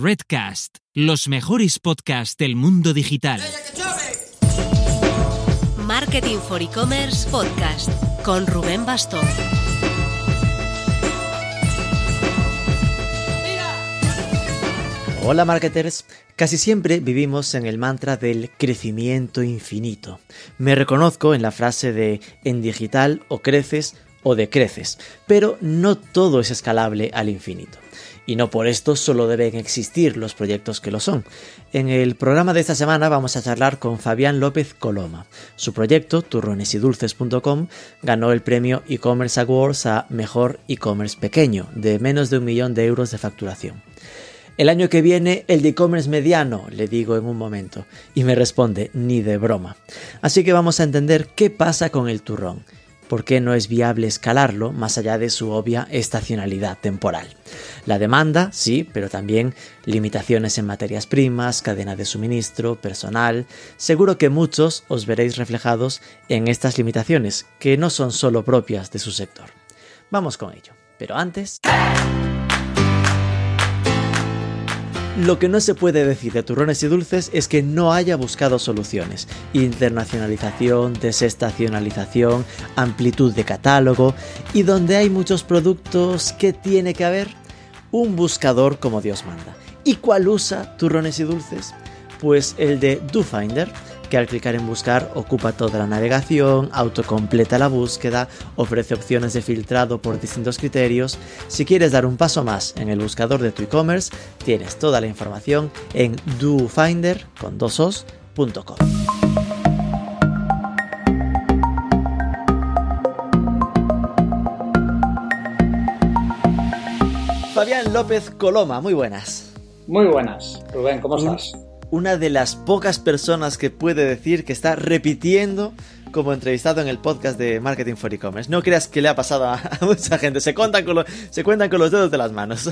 Redcast, los mejores podcasts del mundo digital. Marketing for E-Commerce Podcast con Rubén Bastón. Hola marketers, casi siempre vivimos en el mantra del crecimiento infinito. Me reconozco en la frase de en digital o creces o decreces, pero no todo es escalable al infinito. Y no por esto solo deben existir los proyectos que lo son. En el programa de esta semana vamos a charlar con Fabián López Coloma. Su proyecto, turronesidulces.com, ganó el premio e-commerce awards a Mejor e-commerce pequeño, de menos de un millón de euros de facturación. El año que viene el de e-commerce mediano, le digo en un momento, y me responde, ni de broma. Así que vamos a entender qué pasa con el turrón, por qué no es viable escalarlo más allá de su obvia estacionalidad temporal. La demanda, sí, pero también limitaciones en materias primas, cadena de suministro, personal. Seguro que muchos os veréis reflejados en estas limitaciones, que no son solo propias de su sector. Vamos con ello. Pero antes... Lo que no se puede decir de turrones y dulces es que no haya buscado soluciones. Internacionalización, desestacionalización, amplitud de catálogo y donde hay muchos productos, ¿qué tiene que haber? Un buscador como Dios manda. ¿Y cuál usa turrones y dulces? Pues el de DoFinder, que al clicar en buscar ocupa toda la navegación, autocompleta la búsqueda, ofrece opciones de filtrado por distintos criterios. Si quieres dar un paso más en el buscador de tu e-commerce, tienes toda la información en dofinder.com. Fabián López Coloma, muy buenas. Muy buenas, Rubén, ¿cómo estás? Una de las pocas personas que puede decir que está repitiendo como entrevistado en el podcast de Marketing for E-Commerce. No creas que le ha pasado a, mucha gente, se cuentan con, los dedos de las manos.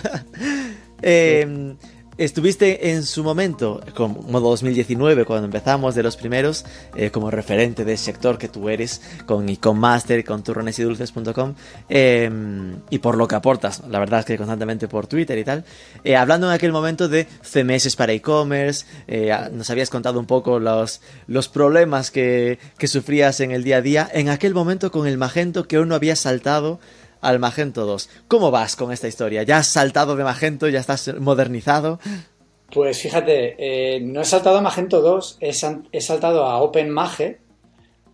eh, Estuviste en su momento, como 2019, cuando empezamos de los primeros, eh, como referente del sector que tú eres, con Master, con turronesidulces.com, eh, y por lo que aportas, la verdad es que constantemente por Twitter y tal, eh, hablando en aquel momento de CMS para e-commerce, eh, nos habías contado un poco los, los problemas que, que sufrías en el día a día, en aquel momento con el Magento que aún no había saltado al Magento 2. ¿Cómo vas con esta historia? ¿Ya has saltado de Magento? ¿Ya estás modernizado? Pues fíjate, eh, no he saltado a Magento 2, he, saltado a OpenMage,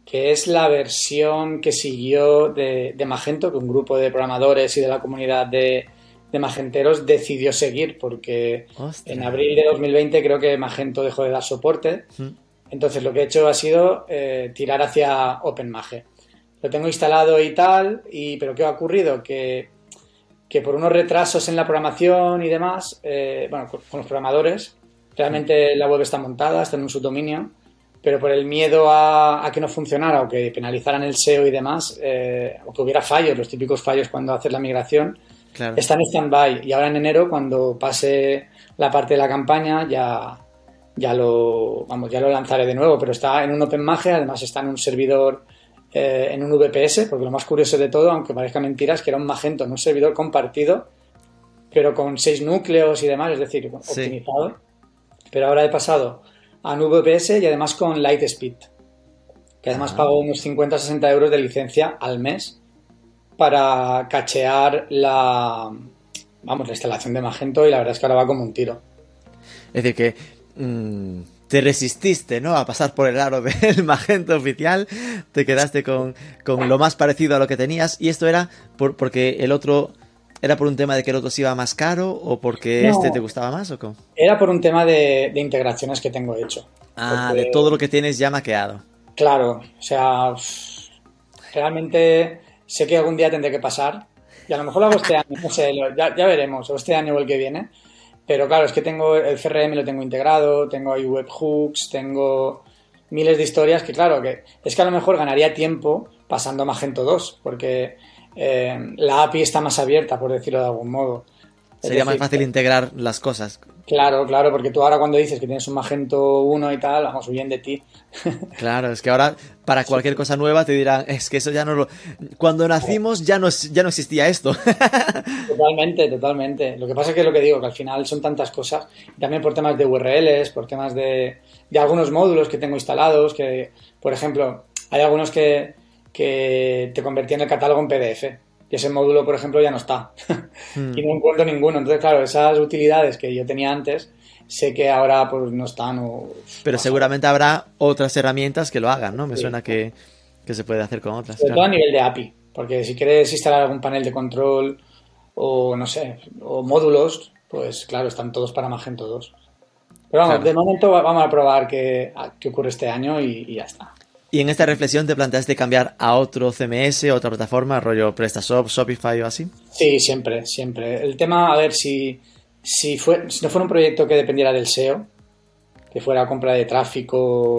que es la versión que siguió de, Magento, que un grupo de programadores y de la comunidad de, Magenteros decidió seguir, porque en abril de 2020 creo que Magento dejó de dar soporte. Entonces lo que he hecho ha sido eh, tirar hacia OpenMage lo tengo instalado y tal, y, pero ¿qué ha ocurrido? Que, por unos retrasos en la programación y demás, eh, bueno, con, los programadores, realmente la web está montada, está en un subdominio, pero por el miedo a, que no funcionara o que penalizaran el SEO y demás, eh, o que hubiera fallos, los típicos fallos cuando haces la migración, está en stand-by. Y ahora en enero, cuando pase la parte de la campaña, ya, ya lo, vamos, ya lo lanzaré de nuevo, pero está en un OpenMage, además está en un servidor eh, en un VPS, porque lo más curioso de todo, aunque parezca mentira, es que era un Magento en un servidor compartido, pero con seis núcleos y demás, es decir, optimizado. Pero ahora he pasado a un VPS y además con Lightspeed, que además ah. pago unos 50-60 euros de licencia al mes para cachear la, vamos, la instalación de Magento y la verdad es que ahora va como un tiro. Es decir, que mm, te resististe, ¿no? A pasar por el aro del Magento oficial, te quedaste con, lo más parecido a lo que tenías y esto era por, porque el otro... ¿Era por un tema de que el otro se iba más caro o porque este te gustaba más o cómo? Era por un tema de, integraciones que tengo hecho. Ah, de todo lo que tienes ya maqueado. Claro, o sea, realmente sé que algún día tendré que pasar y a lo mejor lo hago este año, no sé, ya, ya veremos, o este año o el que viene, pero claro, es que tengo el CRM lo tengo integrado, tengo ahí webhooks, tengo miles de historias que claro, que es que a lo mejor ganaría tiempo pasando a Magento 2, porque eh, la API está más abierta, por decirlo de algún modo. Sería más fácil integrar las cosas. Claro, claro, porque tú ahora cuando dices que tienes un Magento 1 y tal, vamos, huyen de ti. Claro, es que ahora para cualquier cosa nueva te dirán, es que eso ya no lo... Cuando nacimos ya no, ya no existía esto. Totalmente, totalmente. Lo que pasa es que es lo que digo, que al final son tantas cosas, también por temas de URLs, por temas de, de algunos módulos que tengo instalados, que, por ejemplo, hay algunos que, que te convertían el catálogo en PDF y ese módulo, por ejemplo, ya no está. Hmm. y no encuentro ninguno. Entonces, claro, esas utilidades que yo tenía antes, sé que ahora pues no están. O, Pero seguramente habrá otras herramientas que lo hagan, ¿no? Me suena que, se puede hacer con otras. Sobre todo a nivel de API. Porque si quieres instalar algún panel de control o, no sé, o módulos, pues claro, están todos para Magento 2. Pero vamos, de momento vamos a probar qué, qué ocurre este año y ya está. Y en esta reflexión te planteaste cambiar a otro CMS, otra plataforma, rollo PrestaShop, Shopify o así. Sí, siempre, siempre. El tema, a ver, si, si, fue, si no fuera un proyecto que dependiera del SEO, que fuera compra de tráfico,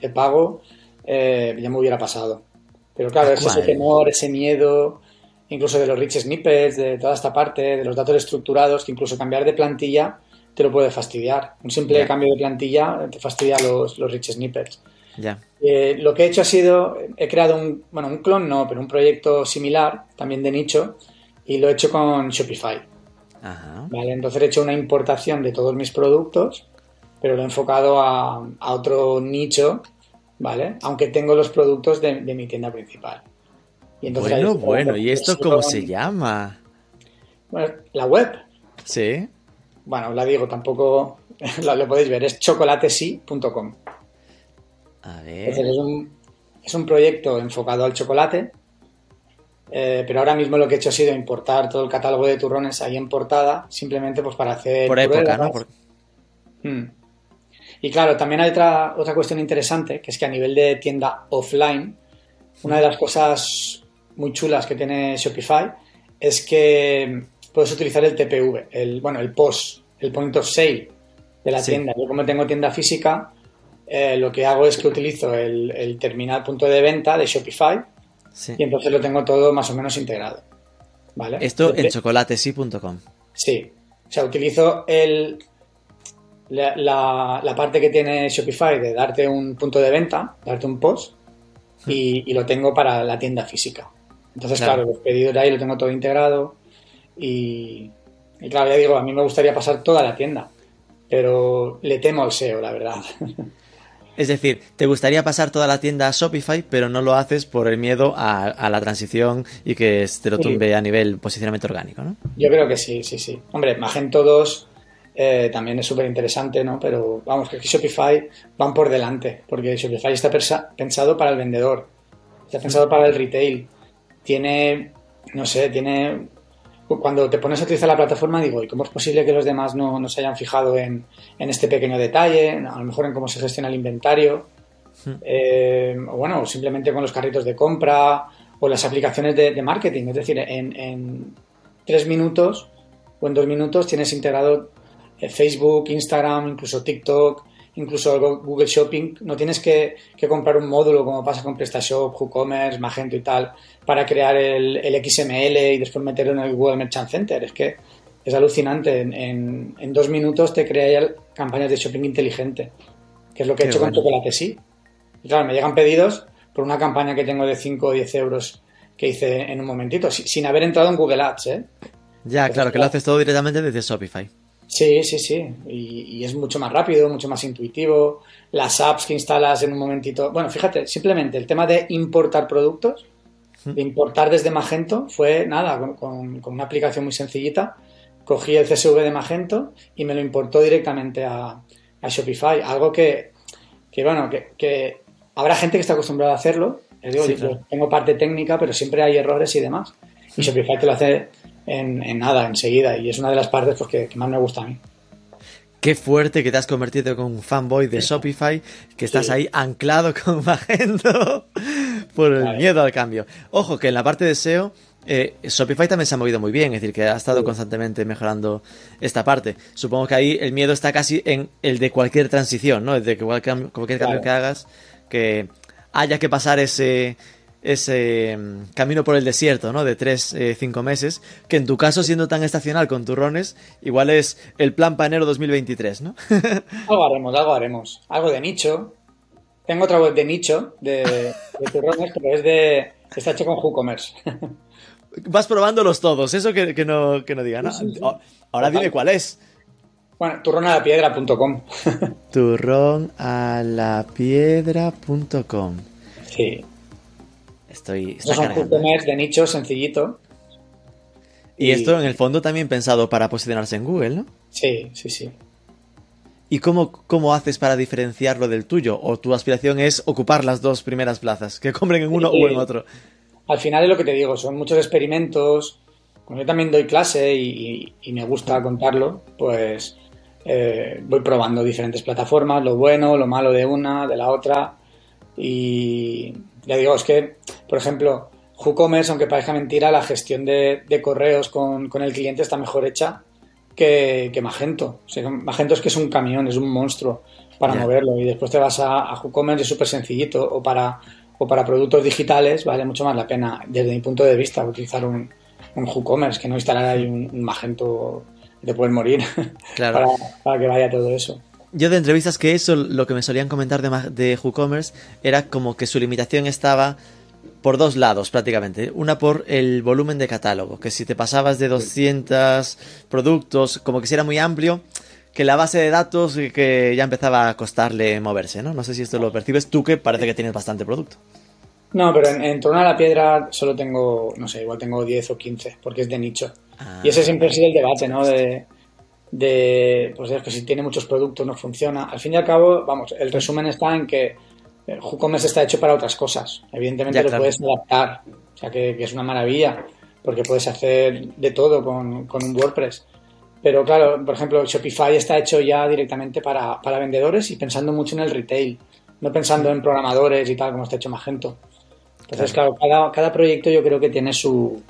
de pago, eh, ya me hubiera pasado. Pero claro, ese temor, ese miedo, incluso de los rich snippets, de toda esta parte, de los datos estructurados, que incluso cambiar de plantilla te lo puede fastidiar. Un simple cambio de plantilla te fastidia los, los rich snippets. Ya. Eh, lo que he hecho ha sido, he creado un, bueno, un clon no, pero un proyecto similar, también de nicho, y lo he hecho con Shopify. ¿Vale? Entonces he hecho una importación de todos mis productos, pero lo he enfocado a, otro nicho, ¿vale? Aunque tengo los productos de, mi tienda principal. Y bueno, bueno, ¿y esto cómo se llama? Bueno, la web. Sí. Bueno, la digo, tampoco lo podéis ver, es chocolatesi.com. Es un, proyecto enfocado al chocolate, eh, pero ahora mismo lo que he hecho ha sido importar todo el catálogo de turrones ahí en portada, simplemente pues para hacer... Por época, ¿no? Hmm. Y claro, también hay otra, otra cuestión interesante, que es que a nivel de tienda offline, una de las cosas muy chulas que tiene Shopify es que puedes utilizar el TPV, el, bueno, el POS, el point of sale de la tienda. Yo como tengo tienda física, eh, lo que hago es que utilizo el, terminal punto de venta de Shopify y entonces lo tengo todo más o menos integrado. ¿Vale? Esto en chocolatesí.com. Sí, o sea, utilizo el, la, parte que tiene Shopify de darte un punto de venta, darte un post y, lo tengo para la tienda física. Entonces, claro, los pedidos de ahí lo tengo todo integrado y, y claro, ya digo, a mí me gustaría pasar toda la tienda, pero le temo al SEO, la verdad. Es decir, te gustaría pasar toda la tienda a Shopify, pero no lo haces por el miedo a, la transición y que te lo tumbe a nivel posicionamiento orgánico, ¿no? Yo creo que sí, sí, sí. Hombre, Magento 2 eh, también es súper interesante, ¿no? Pero vamos, que aquí Shopify van por delante, porque Shopify está pensado para el vendedor, está pensado para el retail, tiene, no sé, tiene cuando te pones a utilizar la plataforma, digo, ¿y cómo es posible que los demás no, se hayan fijado en, este pequeño detalle? A lo mejor en cómo se gestiona el inventario. Hmm. Eh, o bueno, simplemente con los carritos de compra o las aplicaciones de, marketing. Es decir, en, tres minutos o en dos minutos tienes integrado eh, Facebook, Instagram, incluso TikTok, incluso Google Shopping, no tienes que, comprar un módulo como pasa con PrestaShop, WooCommerce, Magento y tal, para crear el, XML y después meterlo en el Google Merchant Center. Es que es alucinante. En, dos minutos te crea ya campañas de shopping inteligente, que es lo que he hecho con Chocolate Sí. Y claro, me llegan pedidos por una campaña que tengo de 5 o 10 euros que hice en un momentito, sin haber entrado en Google Ads, ¿eh? Ya, claro, que lo haces todo directamente desde Shopify. Sí, sí, sí. Y, es mucho más rápido, mucho más intuitivo. Las apps que instalas en un momentito. Bueno, fíjate, simplemente el tema de importar productos, de importar desde Magento, fue nada, con, una aplicación muy sencillita. Cogí el CSV de Magento y me lo importó directamente a, Shopify. Algo que, bueno, que, habrá gente que está acostumbrada a hacerlo. digo, tengo parte técnica, pero siempre hay errores y demás. Y Shopify te lo hace en, nada, enseguida. Y es una de las partes pues, que, más me gusta a mí. Qué fuerte que te has convertido con un fanboy de Shopify, que estás ahí anclado con Magento por el miedo al cambio. Ojo, que en la parte de SEO, eh, Shopify también se ha movido muy bien, es decir, que ha estado constantemente mejorando esta parte. Supongo que ahí el miedo está casi en el de cualquier transición, ¿no? De que cualquier, cualquier cambio que hagas, que haya que pasar ese, ese mm, camino por el desierto, ¿no? De tres, eh, cinco meses, que en tu caso, siendo tan estacional con turrones, igual es el plan para enero 2023, ¿no? algo haremos, algo haremos. Algo de nicho. Tengo otra web de nicho de, turrones, pero es de... Está hecho con WooCommerce. Vas probándolos todos, eso que, no, que no diga, ¿no? Ahora dime cuál es. Bueno, turronalapiedra.com. turronalapiedra.com. Sí. Estoy. Es un de nicho sencillito. Y, esto en el fondo también pensado para posicionarse en Google, ¿no? Sí, sí, sí. ¿Y cómo, cómo haces para diferenciarlo del tuyo? ¿O tu aspiración es ocupar las dos primeras plazas? Que compren en uno o en otro. Al final es lo que te digo, son muchos experimentos. Como yo también doy clase y, me gusta contarlo, pues eh, voy probando diferentes plataformas, lo bueno, lo malo de una, de la otra. Y ya digo, es que, por ejemplo, WooCommerce, aunque parezca mentira, la gestión de, correos con, el cliente está mejor hecha que, Magento. Magento es que es un camión, es un monstruo para moverlo. Y después te vas a, a WooCommerce es súper sencillito. O para, o para productos digitales vale mucho más la pena, desde mi punto de vista, utilizar un, un WooCommerce que no instalar ahí un, Magento de poder morir para, para que vaya todo eso. Yo de entrevistas que eso, lo que me solían comentar de, de WooCommerce era como que su limitación estaba por dos lados prácticamente. Una por el volumen de catálogo, que si te pasabas de 200 productos, como que si era muy amplio, que la base de datos que ya empezaba a costarle moverse, ¿no? No sé si esto lo percibes tú, que parece que tienes bastante producto. No, pero en, torno a la piedra solo tengo, no sé, igual tengo 10 o 15, porque es de nicho. Ah. y ese siempre ha sido el debate, ¿no? De, de, pues es que si tiene muchos productos no funciona. Al fin y al cabo, vamos, el resumen está en que WooCommerce está hecho para otras cosas. Evidentemente lo puedes adaptar, o sea que, es una maravilla, porque puedes hacer de todo con, un WordPress. Pero claro, por ejemplo, Shopify está hecho ya directamente para, vendedores y pensando mucho en el retail, no pensando en programadores y tal, como está hecho Magento. Entonces, claro, cada, cada proyecto yo creo que tiene su,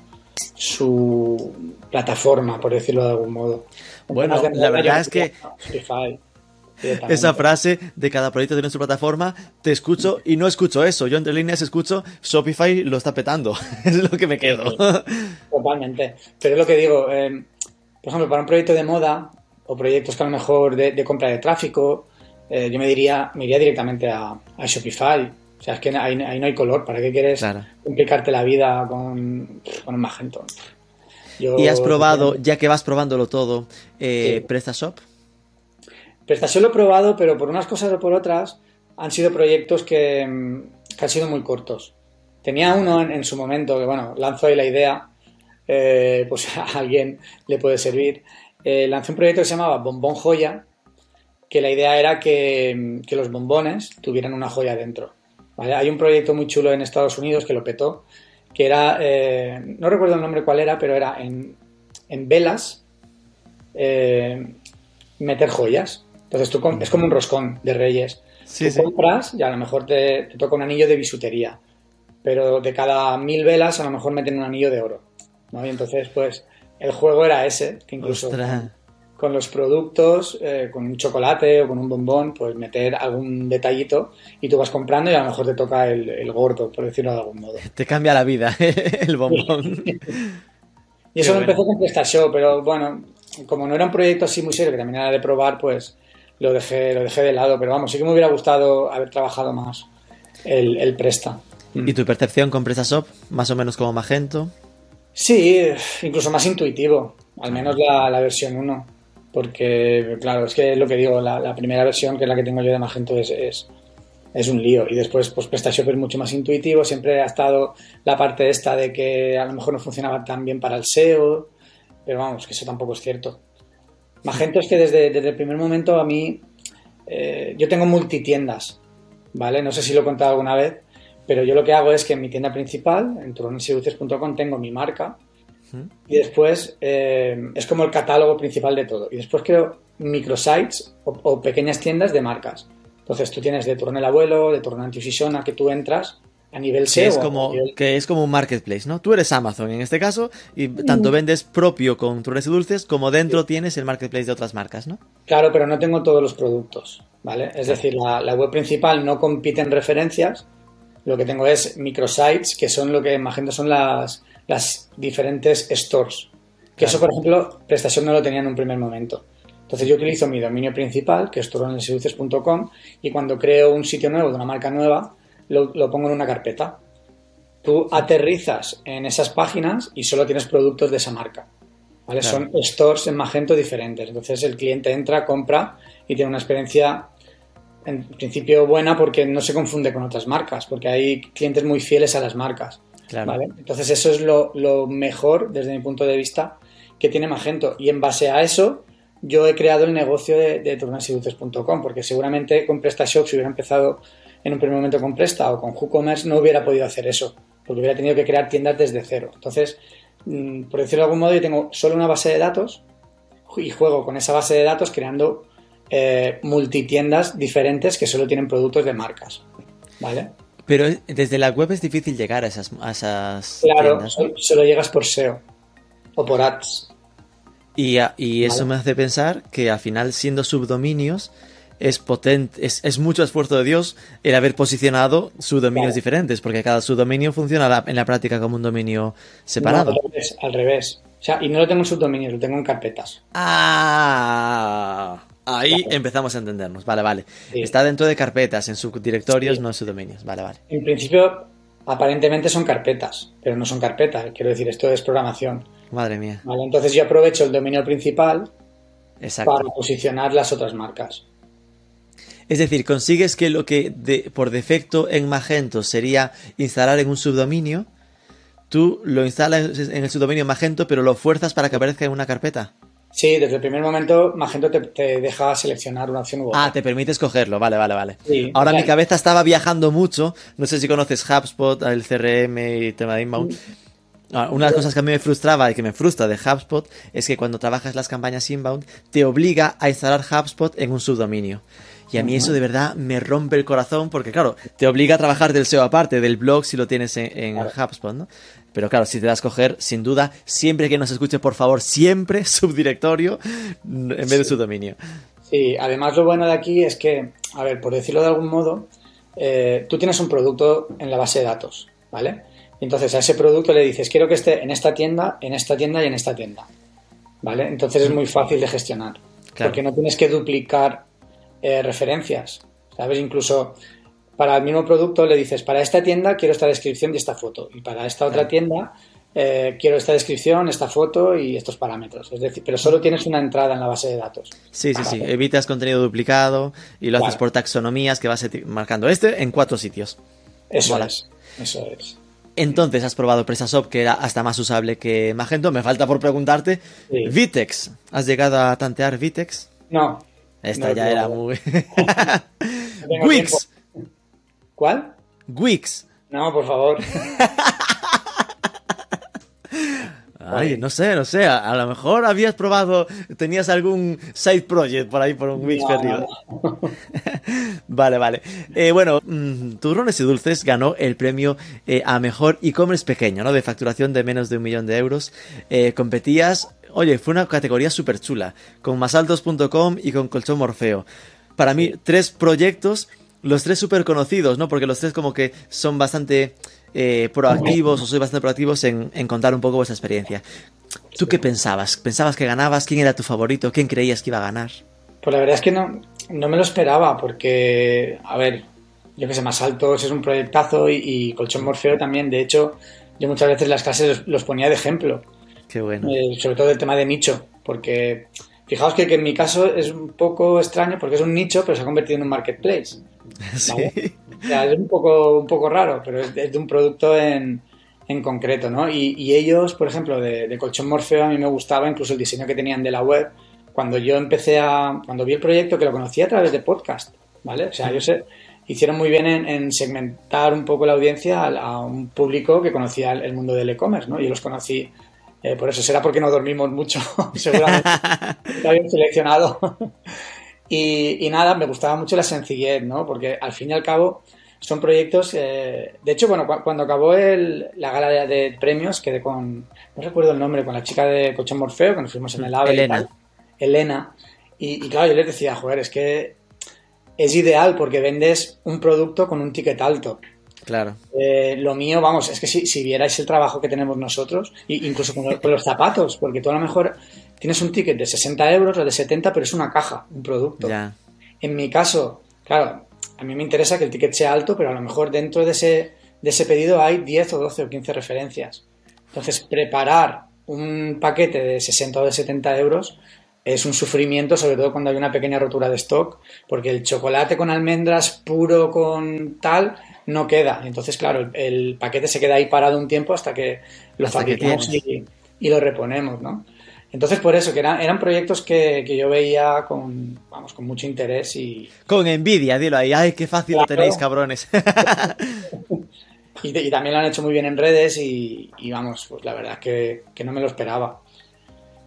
su plataforma, por decirlo de algún modo. Bueno, la verdad es que esa frase de cada proyecto tiene su plataforma, te escucho y no escucho eso. Yo entre líneas escucho Shopify lo está petando. es lo que me quedo. Totalmente. Pero es lo que digo, eh, por ejemplo, para un proyecto de moda o proyectos que a lo mejor de, compra de tráfico, eh, yo me diría, me iría directamente a, Shopify. O sea, es que ahí, no hay color. ¿Para qué quieres complicarte la vida con, con un Magento? ¿Y has probado, ya que vas probándolo todo, eh, PrestaShop? PrestaShop lo he probado, pero por unas cosas o por otras han sido proyectos que, han sido muy cortos. Tenía uno en, su momento que, bueno, lanzo ahí la idea, eh, pues a alguien le puede servir. Eh, lancé un proyecto que se llamaba Bombón Joya, que la idea era que, los bombones tuvieran una joya dentro. Hay un proyecto muy chulo en Estados Unidos que lo petó, que era, eh, no recuerdo el nombre cuál era, pero era en, velas eh, meter joyas. Entonces tú es como un roscón de reyes. tú compras y a lo mejor te, toca un anillo de bisutería, pero de cada mil velas a lo mejor meten un anillo de oro. Y entonces, pues, el juego era ese, que incluso con los productos, eh, con un chocolate o con un bombón, pues meter algún detallito y tú vas comprando y a lo mejor te toca el, gordo, por decirlo de algún modo. Te cambia la vida el bombón. y eso lo empezó con PrestaShop, pero bueno, como no era un proyecto así muy serio, que también era de probar, pues lo dejé, lo dejé de lado. Pero vamos, sí que me hubiera gustado haber trabajado más el, Presta. ¿Y tu percepción con PrestaShop? Más o menos como Magento. Sí, incluso más intuitivo, al menos la, la versión 1 porque, claro, es que lo que digo, la, primera versión, que es la que tengo yo de Magento, es, es, un lío. Y después, pues PrestaShop es mucho más intuitivo. Siempre ha estado la parte esta de que a lo mejor no funcionaba tan bien para el SEO, pero vamos, que eso tampoco es cierto. Magento es que desde, desde el primer momento a mí, eh, yo tengo multitiendas, ¿vale? No sé si lo he contado alguna vez, pero yo lo que hago es que en mi tienda principal, en turoneseduces.com, tengo mi marca, y después eh, es como el catálogo principal de todo. Y después creo microsites o, pequeñas tiendas de marcas. Entonces tú tienes de Turno el Abuelo, de Turno Antiusisona, que tú entras a nivel SEO. Que es, como, que es como un marketplace, ¿no? Tú eres Amazon en este caso y tanto vendes propio con turrones y dulces como dentro tienes el marketplace de otras marcas, ¿no? Claro, pero no tengo todos los productos, ¿vale? Es decir, la, la web principal no compite en referencias, lo que tengo es microsites, que son lo que Magento son las, las diferentes stores. Que eso, por ejemplo, PrestaShop no lo tenía en un primer momento. Entonces yo utilizo mi dominio principal, que es turoneseduces.com, y cuando creo un sitio nuevo de una marca nueva, lo, lo pongo en una carpeta. Tú aterrizas en esas páginas y solo tienes productos de esa marca. ¿vale? Claro. Son stores en Magento diferentes. Entonces el cliente entra, compra y tiene una experiencia en principio buena porque no se confunde con otras marcas, porque hay clientes muy fieles a las marcas. Claro. ¿vale? Entonces eso es lo, lo mejor desde mi punto de vista que tiene Magento. Y en base a eso yo he creado el negocio de, de porque seguramente con PrestaShop, si hubiera empezado en un primer momento con Presta o con WooCommerce, no hubiera podido hacer eso, porque hubiera tenido que crear tiendas desde cero. Entonces, mm, por decirlo de algún modo, yo tengo solo una base de datos y juego con esa base de datos creando eh, multitiendas diferentes que solo tienen productos de marcas. ¿Vale? Pero desde la web es difícil llegar a esas, a esas Claro, solo, solo llegas por SEO o por ads. Y, a- y eso Vale. me hace pensar que al final, siendo subdominios, es potente, es, es mucho esfuerzo de Dios el haber posicionado subdominios Claro. diferentes, porque cada subdominio funciona en la práctica como un dominio separado. No, al revés, al revés. O sea, y no lo tengo en subdominios, lo tengo en carpetas. Ah, ahí empezamos a entendernos. Vale, vale. Sí. Está dentro de carpetas, en subdirectorios, Sí. no en subdominios. Vale, vale. En principio, aparentemente son carpetas, pero no son carpetas. Quiero decir, esto es programación. Madre mía. ¿vale? Entonces yo aprovecho el dominio principal Exacto. para posicionar las otras marcas. Es decir, consigues que lo que de- por defecto en Magento sería instalar en un subdominio, tú lo instalas en el subdominio Magento, pero lo fuerzas para que aparezca en una carpeta. Sí, desde el primer momento Magento te, te deja seleccionar una opción u otra. Ah, te permite escogerlo, vale, vale, vale. Sí, Ahora mi cabeza estaba viajando mucho, no sé si conoces HubSpot, el CRM y tema de inbound. Mm. Ah, Una de las cosas que a mí me frustraba y que me frustra de HubSpot es que cuando trabajas las campañas inbound te obliga a instalar HubSpot en un subdominio. Y a mí eso de verdad me rompe el corazón porque, claro, te obliga a trabajar del SEO aparte, del blog si lo tienes en, en Claro. HubSpot, ¿no? Pero claro, si te das a coger, sin duda, siempre que nos escuche, por favor, siempre subdirectorio en vez de Sí. subdominio. Sí, además lo bueno de aquí es que, a ver, por decirlo de algún modo, eh, tú tienes un producto en la base de datos, ¿vale? Y Entonces a ese producto le dices, quiero que esté en esta tienda, en esta tienda y en esta tienda, ¿vale? Entonces es muy fácil de gestionar, Claro. porque no tienes que duplicar eh, referencias, ¿sabes? Incluso para el mismo producto le dices, para esta tienda quiero esta descripción y esta foto, y para esta otra tienda eh, quiero esta descripción, esta foto y estos parámetros. Es decir, pero solo tienes una entrada en la base de datos. Sí, sí, sí. Evitas contenido duplicado y lo haces por taxonomías que vas marcando este en cuatro sitios. Eso Mola. es, eso es. Entonces has probado PrestaShop, que era hasta más usable que Magento. Me falta por preguntarte. Sí. Vitex. ¿Has llegado a tantear Vitex? No. Esta no ya era muy. No Wix. tiempo. ¿Cuál? Wix. No, por favor. Ay, no sé, no sé. A, a lo mejor habías probado, tenías algún side project por ahí por un Wix No, perdido. no, no. Vale, vale. Eh, bueno, mm, Turrones y Dulces ganó el premio eh, a mejor e-commerce pequeño, ¿no? De facturación de menos de un millón de euros. Eh, competías, oye, fue una categoría súper chula, con masaltos.com y con Colchón Morfeo. Para mí, tres proyectos, los tres súper conocidos, ¿no? Porque los tres como que son bastante eh, proactivos o sois bastante proactivos en, en contar un poco vuestra experiencia. ¿Tú qué pensabas? ¿Pensabas que ganabas? ¿Quién era tu favorito? ¿Quién creías que iba a ganar? Pues la verdad es que no, no me lo esperaba porque, a ver, yo que sé, más altos es un proyectazo y, y Colchón Morfeo también. De hecho, yo muchas veces las clases los, los ponía de ejemplo, Qué bueno. eh, sobre todo el tema de nicho, porque fijaos que, que en mi caso es un poco extraño porque es un nicho, pero se ha convertido en un marketplace. Sí. O sea, es un poco, un poco raro, pero es de, es de un producto en, en concreto, ¿no? Y, y ellos, por ejemplo, de, de Colchón Morfeo, a mí me gustaba incluso el diseño que tenían de la web. Cuando yo empecé a. Cuando vi el proyecto, que lo conocí a través de podcast, ¿vale? O sea, ellos se- hicieron muy bien en, en segmentar un poco la audiencia a, a un público que conocía el, el mundo del e-commerce, ¿no? Yo los conocí. Eh, por eso será porque no dormimos mucho, seguramente. Está bien seleccionado. Y, y nada, me gustaba mucho la sencillez, ¿no? Porque al fin y al cabo son proyectos. eh, de hecho, bueno, cu- cuando acabó el- la gala de, de premios, quedé con. No recuerdo el nombre, con la chica de Colchón Morfeo, que nos fuimos en el AVE. y Elena. tal. Elena. Y, y claro, yo les decía, joder, es que es ideal porque vendes un producto con un ticket alto. Claro. Eh, lo mío, vamos, es que si, si, vierais el trabajo que tenemos nosotros, incluso con los, con los, zapatos, porque tú a lo mejor tienes un ticket de 60 euros o de 70, pero es una caja, un producto. Ya. En mi caso, claro, a mí me interesa que el ticket sea alto, pero a lo mejor dentro de ese, de ese pedido hay 10 o 12 o 15 referencias. Entonces, preparar un paquete de 60 o de 70 euros es un sufrimiento, sobre todo cuando hay una pequeña rotura de stock, porque el chocolate con almendras puro con tal no queda. Entonces, claro, el, el paquete se queda ahí parado un tiempo hasta que lo Hasta que fabricamos y, y lo reponemos, ¿no? Entonces, por eso, que eran, eran proyectos que, que, yo veía con, vamos, con mucho interés y... Con envidia, dilo ahí. ¡Ay, qué fácil Claro. lo tenéis, cabrones! Y, y también lo han hecho muy bien en redes y, y vamos, pues la verdad es que, que no me lo esperaba.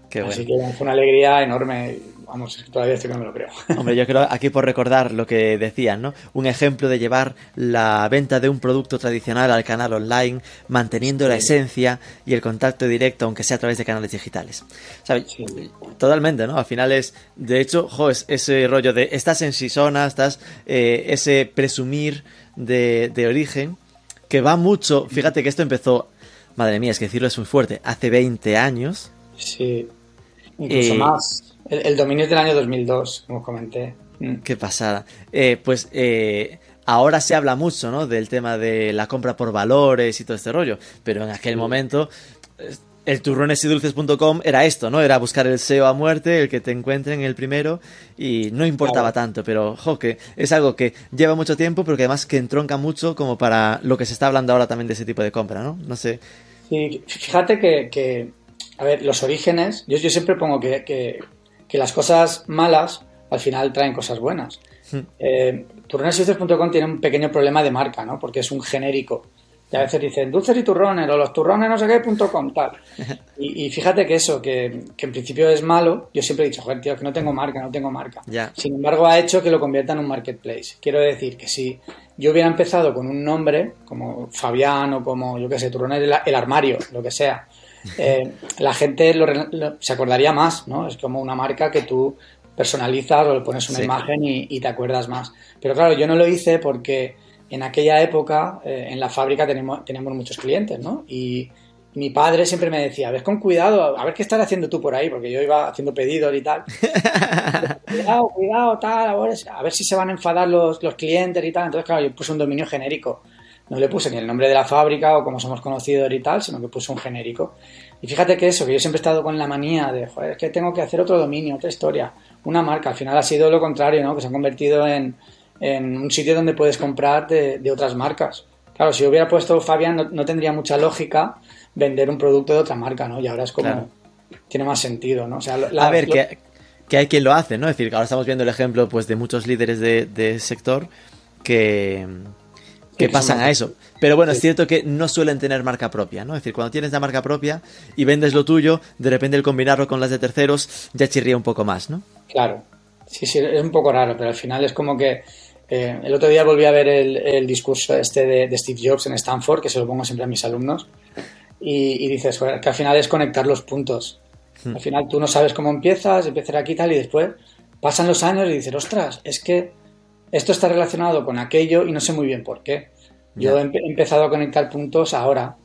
Qué bueno. Así que fue una alegría enorme. Vamos, todavía estoy que no me lo creo. Hombre, yo creo aquí por recordar lo que decían, ¿no? Un ejemplo de llevar la venta de un producto tradicional al canal online, manteniendo la esencia y el contacto directo, aunque sea a través de canales digitales. ¿Sabes? Sí. Totalmente, ¿no? Al final es, de hecho, jo, es ese rollo de estás en Sisona, estás eh, ese presumir de, de origen, que va mucho. Fíjate que esto empezó, madre mía, es que decirlo es muy fuerte, hace 20 años. Sí, incluso Eh, más. El, el dominio es del año 2002, como comenté. Mm. Qué pasada. Eh, pues eh, ahora se habla mucho, ¿no? Del tema de la compra por valores y todo este rollo. Pero en aquel momento, eh, el turronesidulces.com era esto, ¿no? Era buscar el SEO a muerte, el que te encuentren el primero, y no importaba tanto. Pero, jo, que es algo que lleva mucho tiempo, pero que además que entronca mucho como para lo que se está hablando ahora también de ese tipo de compra, ¿no? No sé. Sí, fíjate que, que, a ver, los orígenes, yo, yo siempre pongo que, que, que las cosas malas al final traen cosas buenas. Hmm. Eh, turronesdulces.com tiene un pequeño problema de marca, ¿no? Porque es un genérico. Y a veces dicen dulces y turrones, o los turrones no sé qué, punto com, tal. Y, y fíjate que eso, que, que en principio es malo, yo siempre he dicho, joder, tío, que no tengo marca, no tengo marca. Ya. Sin embargo, ha hecho que lo convierta en un marketplace. Quiero decir que si yo hubiera empezado con un nombre, como Fabián o como, yo qué sé, Turrones el, el armario, lo que sea, eh, la gente lo re- lo- se acordaría más, ¿no? Es como una marca que tú personalizas o le pones una Sí. imagen y, y te acuerdas más. Pero claro, yo no lo hice porque en aquella época eh, en la fábrica tenemos, teníamos muchos clientes, ¿no? Y mi padre siempre me decía, ves con cuidado, a ver qué estás haciendo tú por ahí, porque yo iba haciendo pedidos y tal. cuidado, cuidado, tal, a ver, a ver si se van a enfadar los, los clientes y tal. Entonces, claro, yo puse un dominio genérico. No le puse ni el nombre de la fábrica o como somos conocidos y tal, sino que puse un genérico. Y fíjate que eso, que yo siempre he estado con la manía de, joder, es que tengo que hacer otro dominio, otra historia, una marca. Al final ha sido lo contrario, ¿no? Que se ha convertido en, en un sitio donde puedes comprar de, de otras marcas. Claro, si hubiera puesto Fabián, no, no tendría mucha lógica vender un producto de otra marca, ¿no? Y ahora es como, Claro. tiene más sentido, ¿no? O sea, la- a ver, lo- que, que hay quien lo hace, ¿no? Es decir, que ahora estamos viendo el ejemplo pues, de muchos líderes de, de sector que, que pasan a eso. Pero bueno, es cierto que no suelen tener marca propia, ¿no? Es decir, cuando tienes la marca propia y vendes lo tuyo, de repente el combinarlo con las de terceros ya chirría un poco más, ¿no? Claro, sí, sí, es un poco raro, pero al final es como que eh, el otro día volví a ver el, el discurso este de, de Steve Jobs en Stanford, que se lo pongo siempre a mis alumnos, y, y dices, que al final es conectar los puntos. Hmm. Al final tú no sabes cómo empiezas, empiezas aquí y tal, y después pasan los años y dices, ostras, es que esto está relacionado con aquello y no sé muy bien por qué. Yo he empe- he empezado a conectar puntos ahora.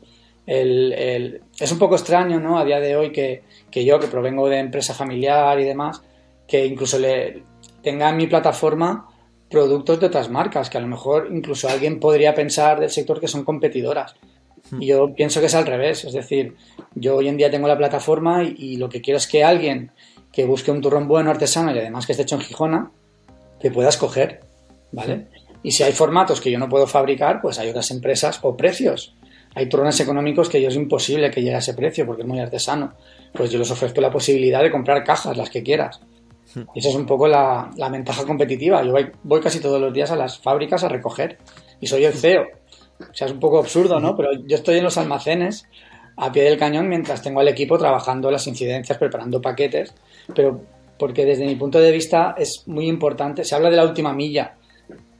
El- el- es un poco extraño, ¿no? A día de hoy que, que yo, que provengo de empresa familiar y demás, que incluso le tenga en mi plataforma productos de otras marcas, que a lo mejor incluso alguien podría pensar del sector que son competidoras. Y yo pienso que es al revés, es decir, yo hoy en día tengo la plataforma y, y lo que quiero es que alguien que busque un turrón bueno, artesano y además que esté hecho en Gijona, te pueda escoger, ¿vale? Y si hay formatos que yo no puedo fabricar, pues hay otras empresas o precios. Hay turrones económicos que yo es imposible que llegue a ese precio porque es muy artesano. Pues yo les ofrezco la posibilidad de comprar cajas, las que quieras. Y esa es un poco la, la ventaja competitiva. Yo voy, voy casi todos los días a las fábricas a recoger y soy el CEO. O sea, es un poco absurdo, ¿no? Pero yo estoy en los almacenes a pie del cañón mientras tengo al equipo trabajando las incidencias, preparando paquetes, pero porque desde mi punto de vista es muy importante, se habla de la última milla,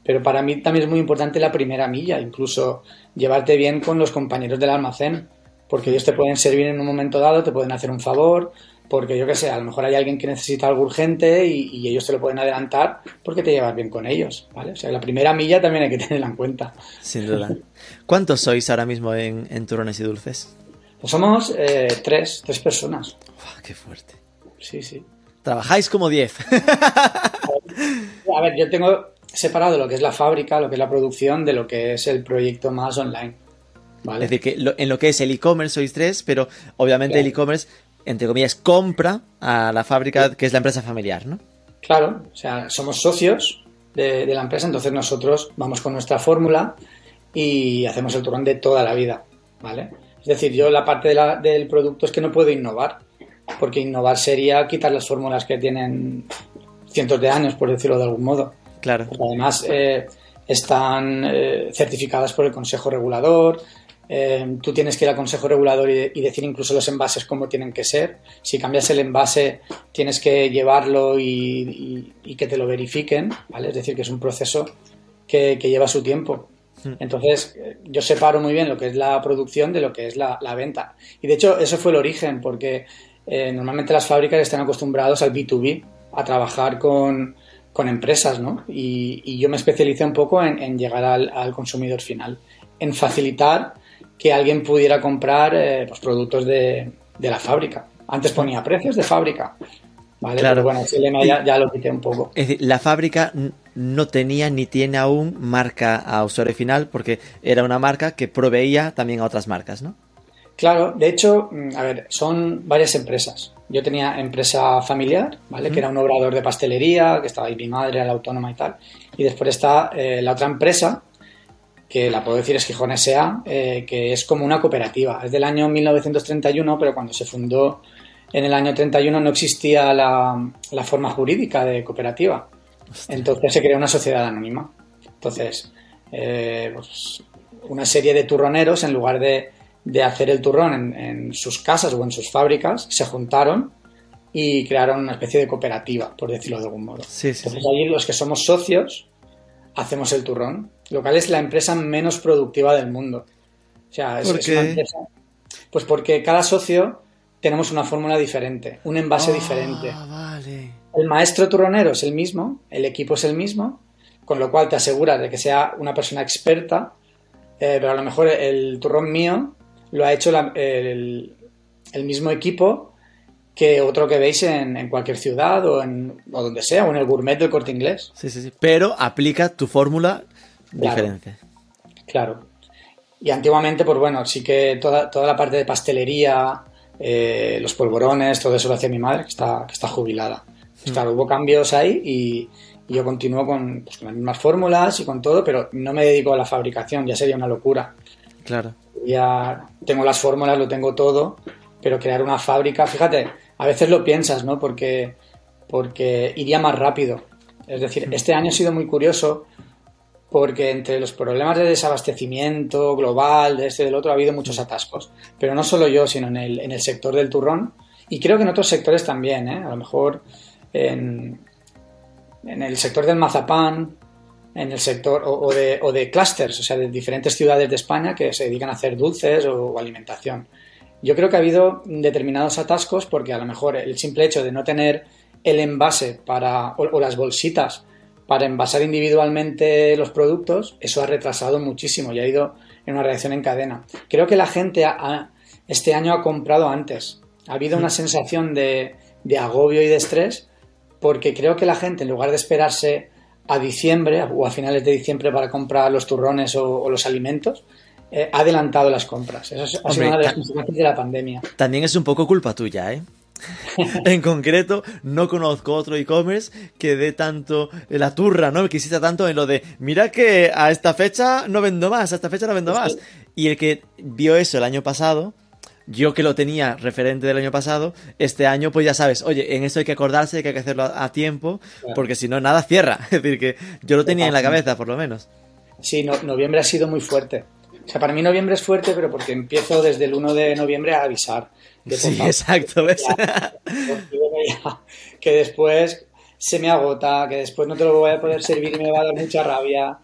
pero para mí también es muy importante la primera milla, incluso llevarte bien con los compañeros del almacén, porque ellos te pueden servir en un momento dado, te pueden hacer un favor, porque yo qué sé, a lo mejor hay alguien que necesita algo urgente y, ellos te lo pueden adelantar porque te llevas bien con ellos, ¿vale? O sea, la primera milla también hay que tenerla en cuenta. Sin duda. ¿Cuántos sois ahora mismo en, en Turrones y Dulces? Pues somos eh, tres, tres personas. ¡Qué fuerte! Sí, sí. Trabajáis como diez. a ver, yo tengo separado lo que es la fábrica, lo que es la producción, de lo que es el proyecto más online. ¿vale? Es decir, que en lo que es el e-commerce sois tres, pero obviamente el e-commerce entre comillas, compra a la fábrica que es la empresa familiar, ¿no? Claro, o sea, somos socios de, la empresa, entonces nosotros vamos con nuestra fórmula y hacemos el turrón de toda la vida, ¿vale? Es decir, yo la parte del producto es que no puedo innovar, porque innovar sería quitar las fórmulas que tienen cientos de años, por decirlo de algún modo. Claro. además, eh, están eh, certificadas por el Consejo Regulador, eh, tú tienes que ir al consejo regulador y, decir incluso los envases cómo tienen que ser. Si cambias el envase, tienes que llevarlo y, que te lo verifiquen, ¿vale? Es decir, que es un proceso que, lleva su tiempo. Hmm. Entonces, yo separo muy bien lo que es la producción de lo que es la, venta. Y de hecho, eso fue el origen, porque eh, normalmente las fábricas están acostumbrados al B2B, a trabajar con, empresas, ¿no? Y, yo me especialicé un poco en, llegar al, al consumidor final, en facilitar que alguien pudiera comprar eh, pues, productos de, la fábrica. Antes ponía precios de fábrica. ¿vale? Claro. bueno, ese lema ya, lo quité un poco. Es decir, la fábrica no tenía ni tiene aún marca a usuario final porque era una marca que proveía también a otras marcas, ¿no? Claro, de hecho, mm, a ver, son varias empresas. Yo tenía empresa familiar, ¿vale? Que era un obrador de pastelería, que estaba ahí mi madre, era la autónoma y tal. Y después está eh, la otra empresa, que la puedo decir es Gijón S.A., eh, que es como una cooperativa. Es del año 1931, pero cuando se fundó en el año 31 no existía la, forma jurídica de cooperativa. Entonces se creó una sociedad anónima. Entonces, eh, pues, una serie de turroneros, en lugar de, hacer el turrón en, sus casas o en sus fábricas, se juntaron y crearon una especie de cooperativa, por decirlo de algún modo. Entonces, ahí los que somos socios hacemos el turrón Local es la empresa menos productiva del mundo. O sea, es, una empresa. Pues porque cada socio tenemos una fórmula diferente, un envase ah, diferente. Vale. El maestro turronero es el mismo, el equipo es el mismo, con lo cual te aseguras de que sea una persona experta, eh, pero a lo mejor el turrón mío lo ha hecho el, el mismo equipo que otro que veis en, cualquier ciudad o, en, o donde sea, o en el gourmet del corte inglés. Sí, sí, sí. Pero aplica tu fórmula diferente. Claro. Y antiguamente, pues bueno, sí que toda, toda la parte de pastelería, eh, los polvorones, todo eso lo hacía mi madre, que está, que está jubilada. Pues claro, hubo cambios ahí y, yo continúo con, pues, con, las mismas fórmulas y con todo, pero no me dedico a la fabricación, ya sería una locura. Claro. Ya tengo las fórmulas, lo tengo todo, pero crear una fábrica, fíjate, a veces lo piensas, ¿no? Porque, porque iría más rápido. Es decir, este año ha sido muy curioso porque entre los problemas de desabastecimiento global, de este y del otro, ha habido muchos atascos. Pero no solo yo, sino en el, en el sector del turrón y creo que en otros sectores también, ¿eh? a lo mejor en, en, el sector del mazapán, en el sector o, de, o de clusters, o sea, de diferentes ciudades de España que se dedican a hacer dulces o, alimentación. Yo creo que ha habido determinados atascos porque a lo mejor el simple hecho de no tener el envase para, o las bolsitas para envasar individualmente los productos, eso ha retrasado muchísimo y ha ido en una reacción en cadena. Creo que la gente este año ha comprado antes. Ha habido una sensación de, agobio y de estrés porque creo que la gente, en lugar de esperarse a diciembre o a finales de diciembre para comprar los turrones o, los alimentos, eh, ha adelantado las compras. Eso es, una de las consecuencias de la pandemia. También es un poco culpa tuya, ¿eh? en concreto, no conozco otro e-commerce que dé tanto la turra, ¿no? Que insista tanto en lo de, mira que a esta fecha no vendo más, a esta fecha no vendo más. Y el que vio eso el año pasado, yo que lo tenía referente del año pasado, este año pues ya sabes, oye, en eso hay que acordarse que hay que hacerlo a tiempo, porque si no, nada cierra. Es decir, que yo lo tenía en la cabeza, por lo menos. Sí, noviembre ha sido muy fuerte. O sea, para mí noviembre es fuerte, pero porque empiezo desde el 1 de noviembre a avisar sí, exacto, que después se me agota, que después no te lo voy a poder servir y me va a dar mucha rabia.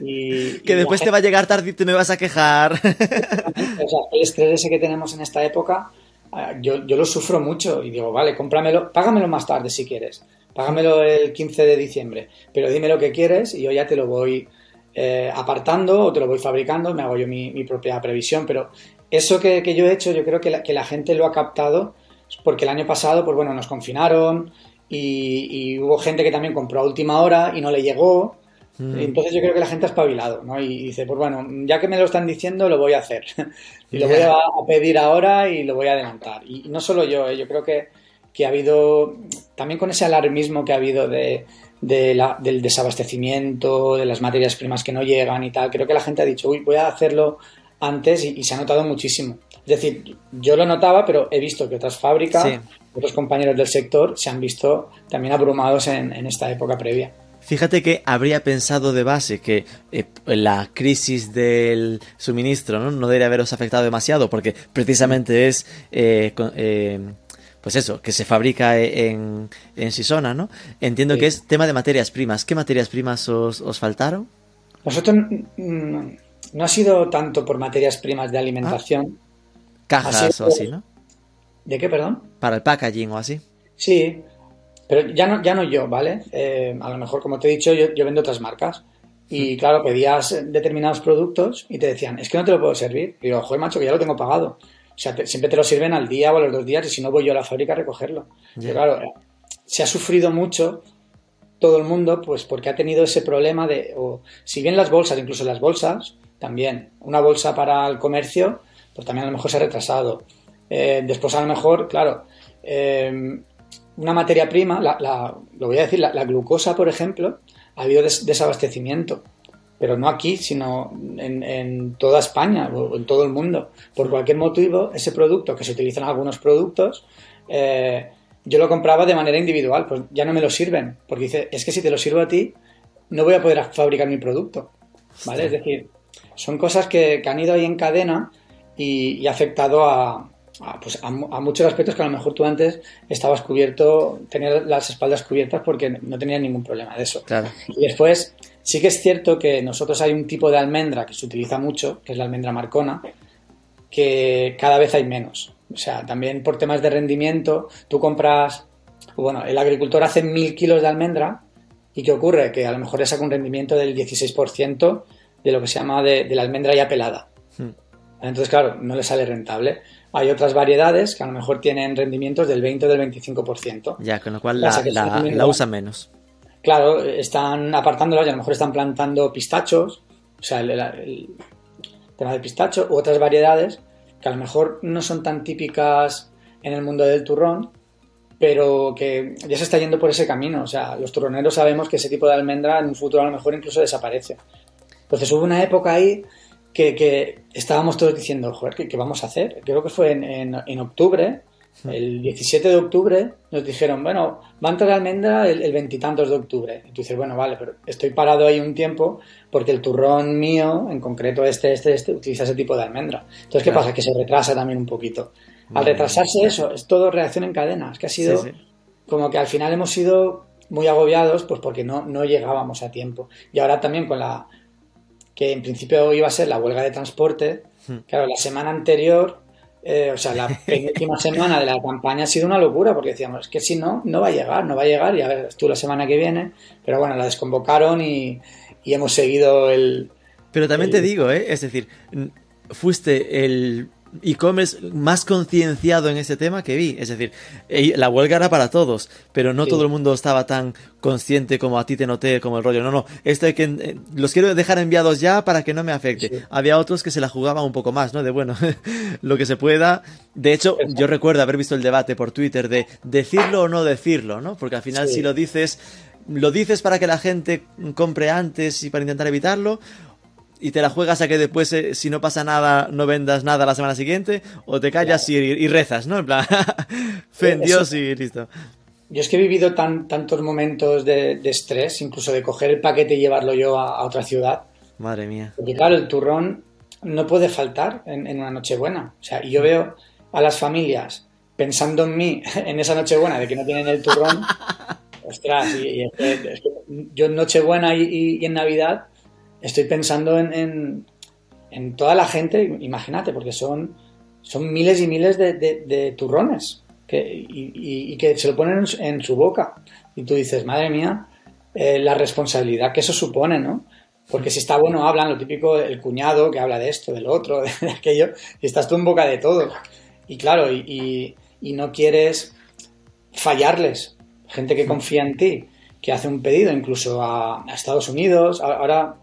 Y, que después te va a llegar tarde y te me vas a quejar. o sea, el estrés ese que tenemos en esta época ah, yo, yo lo sufro mucho y digo, vale, cómpramelo, págamelo más tarde si quieres, págamelo el 15 de diciembre, pero dime lo que quieres y yo ya te lo voy eh, apartando o te lo voy fabricando, me hago yo mi, mi propia previsión, pero eso que, que, yo he hecho, yo creo que la, que la gente lo ha captado porque el año pasado, pues bueno, nos confinaron y, y hubo gente que también compró a última hora y no le llegó. Mm. Entonces yo creo que la gente ha espabilado, ¿no? Y dice, pues bueno, ya que me lo están diciendo, lo voy a hacer. y lo voy a, pedir ahora y lo voy a adelantar. Y, no solo yo, ¿eh? yo creo que, que, ha habido, también con ese alarmismo que ha habido de, de la, del desabastecimiento, de las materias primas que no llegan y tal, creo que la gente ha dicho, uy, voy a hacerlo antes y, y se ha notado muchísimo. Es decir, yo lo notaba, pero he visto que otras fábricas, sí. otros compañeros del sector se han visto también abrumados en, en esta época previa. Fíjate que habría pensado de base que eh, la crisis del suministro ¿no? no debería haberos afectado demasiado porque precisamente es eh, eh, pues eso, que se fabrica en, en Sisona, ¿no? Entiendo sí. que es tema de materias primas. ¿Qué materias primas os, os faltaron? Nosotros mm, no ha sido tanto por materias primas de alimentación. Ah. Cajas o así, ¿no? ¿De qué, perdón? Para el packaging o así. Sí, pero ya no, ya no yo, ¿vale? Eh, a lo mejor, como te he dicho, yo, yo vendo otras marcas. Y claro, pedías determinados productos y te decían, es que no te lo puedo servir. Y digo, joder, macho, que ya lo tengo pagado. O sea, te, siempre te lo sirven al día o a los dos días y si no voy yo a la fábrica a recogerlo. Yeah. Pero claro, se ha sufrido mucho todo el mundo, pues porque ha tenido ese problema de, o si bien las bolsas, incluso las bolsas, también, una bolsa para el comercio, pues también a lo mejor se ha retrasado. Eh, después a lo mejor, claro, eh, una materia prima, la, la, lo voy a decir, la, la, glucosa, por ejemplo, ha habido des, desabastecimiento, pero no aquí, sino en, en, toda España o en todo el mundo. Por cualquier motivo, ese producto que se utiliza en algunos productos, eh, yo lo compraba de manera individual, pues ya no me lo sirven, porque dice, es que si te lo sirvo a ti, no voy a poder fabricar mi producto, ¿vale? Sí. Es decir, son cosas que, que, han ido ahí en cadena y, y ha afectado a, a, pues a, a, muchos aspectos que a lo mejor tú antes estabas cubierto, tenías las espaldas cubiertas porque no tenías ningún problema de eso. Claro. Y después, sí que es cierto que nosotros hay un tipo de almendra que se utiliza mucho, que es la almendra marcona, que cada vez hay menos. O sea, también por temas de rendimiento, tú compras, bueno, el agricultor hace mil kilos de almendra y ¿qué ocurre? Que a lo mejor le saca un rendimiento del 16% de lo que se llama de, de la almendra ya pelada. Hmm. Entonces, claro, no le sale rentable. Hay otras variedades que a lo mejor tienen rendimientos del 20 o del 25%. Ya, con lo cual la, la, la usan menos. Claro, están apartándolas y a lo mejor están plantando pistachos, o sea, el, el tema de pistacho, u otras variedades que a lo mejor no son tan típicas en el mundo del turrón, pero que ya se está yendo por ese camino. O sea, los turroneros sabemos que ese tipo de almendra en un futuro a lo mejor incluso desaparece. Entonces hubo una época ahí que, que estábamos todos diciendo, joder, ¿qué, ¿qué, vamos a hacer? Creo que fue en, en, en, octubre, el 17 de octubre, nos dijeron, bueno, va a entrar almendra el veintitantos de octubre. Y tú dices, bueno, vale, pero estoy parado ahí un tiempo porque el turrón mío, en concreto este, este, este, utiliza ese tipo de almendra. Entonces, ¿qué claro. pasa? Que se retrasa también un poquito. Al retrasarse eso, es todo reacción en cadena. Es que ha sido sí, sí. como que al final hemos sido muy agobiados pues porque no, no llegábamos a tiempo. Y ahora también con la que en principio iba a ser la huelga de transporte. Hmm. Claro, la semana anterior, eh, o sea, la última semana de la campaña ha sido una locura, porque decíamos, es que si no, no va a llegar, no va a llegar, y a ver, tú la semana que viene, pero bueno, la desconvocaron y, y hemos seguido el... Pero también el... te digo, ¿eh? es decir, fuiste el e-commerce más concienciado en ese tema que vi. Es decir, la huelga era para todos, pero no sí. todo el mundo estaba tan consciente como a ti te noté, como el rollo. No, no, esto hay que. Eh, los quiero dejar enviados ya para que no me afecte. Sí. Había otros que se la jugaban un poco más, ¿no? De bueno, lo que se pueda. De hecho, yo recuerdo haber visto el debate por Twitter de decirlo o no decirlo, ¿no? Porque al final, sí. si lo dices. ¿Lo dices para que la gente compre antes y para intentar evitarlo? Y te la juegas a que después, eh, si no pasa nada, no vendas nada la semana siguiente, o te callas claro. y, y, rezas, ¿no? En plan, fe en Dios y listo. Yo es que he vivido tan, tantos momentos de, de, estrés, incluso de coger el paquete y llevarlo yo a, a, otra ciudad. Madre mía. Porque claro, el turrón no puede faltar en, en una Nochebuena. O sea, y yo veo a las familias pensando en mí en esa Nochebuena de que no tienen el turrón. Ostras, y, y es que, es que yo en Nochebuena y, y en Navidad estoy pensando en, en, en, toda la gente, imagínate, porque son, son miles y miles de, de- de turrones que, y, y- y que se lo ponen en su- en su boca. Y tú dices, madre mía, eh, la responsabilidad que eso supone, ¿no? Porque si está bueno, hablan, lo típico, el cuñado que habla de esto, del otro, de aquello, y estás tú en boca de todo. Y claro, y, y- no quieres fallarles. Gente que confía en ti, que hace un pedido incluso a, a Estados Unidos. Ahora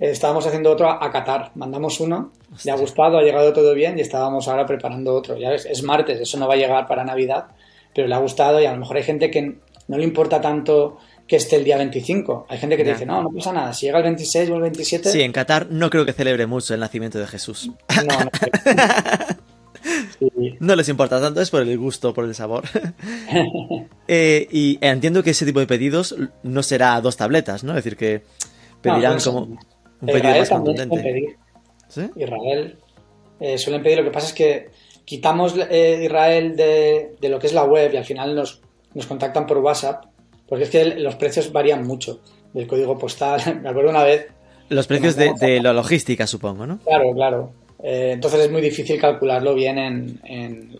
estábamos haciendo otro a, a Qatar. Mandamos uno, le ha gustado, ha llegado todo bien y estábamos ahora preparando otro. Ya ves, es martes, eso no va a llegar para Navidad, pero le ha gustado y a lo mejor hay gente que no le importa tanto que esté el día 25. Hay gente que te Ya. dice, no, no pasa nada, si llega el 26 o el 27... Sí, en Qatar no creo que celebre mucho el nacimiento de Jesús. No, no. Sí. No les importa tanto, es por el gusto, por el sabor. Eh, y entiendo que ese tipo de pedidos no será dos tabletas, ¿no? Es decir, que pedirán No, como no, un pedido Israel más también suele contundente. pedir. ¿Sí? Israel eh, suelen pedir. Lo que pasa es que quitamos eh, Israel de, de lo que es la web y al final nos, nos contactan por WhatsApp, porque es que el- los precios varían mucho del código postal. Me acuerdo una vez, Los precios de, de la logística, supongo, ¿no? claro, claro. Eh, entonces es muy difícil calcularlo bien en, en-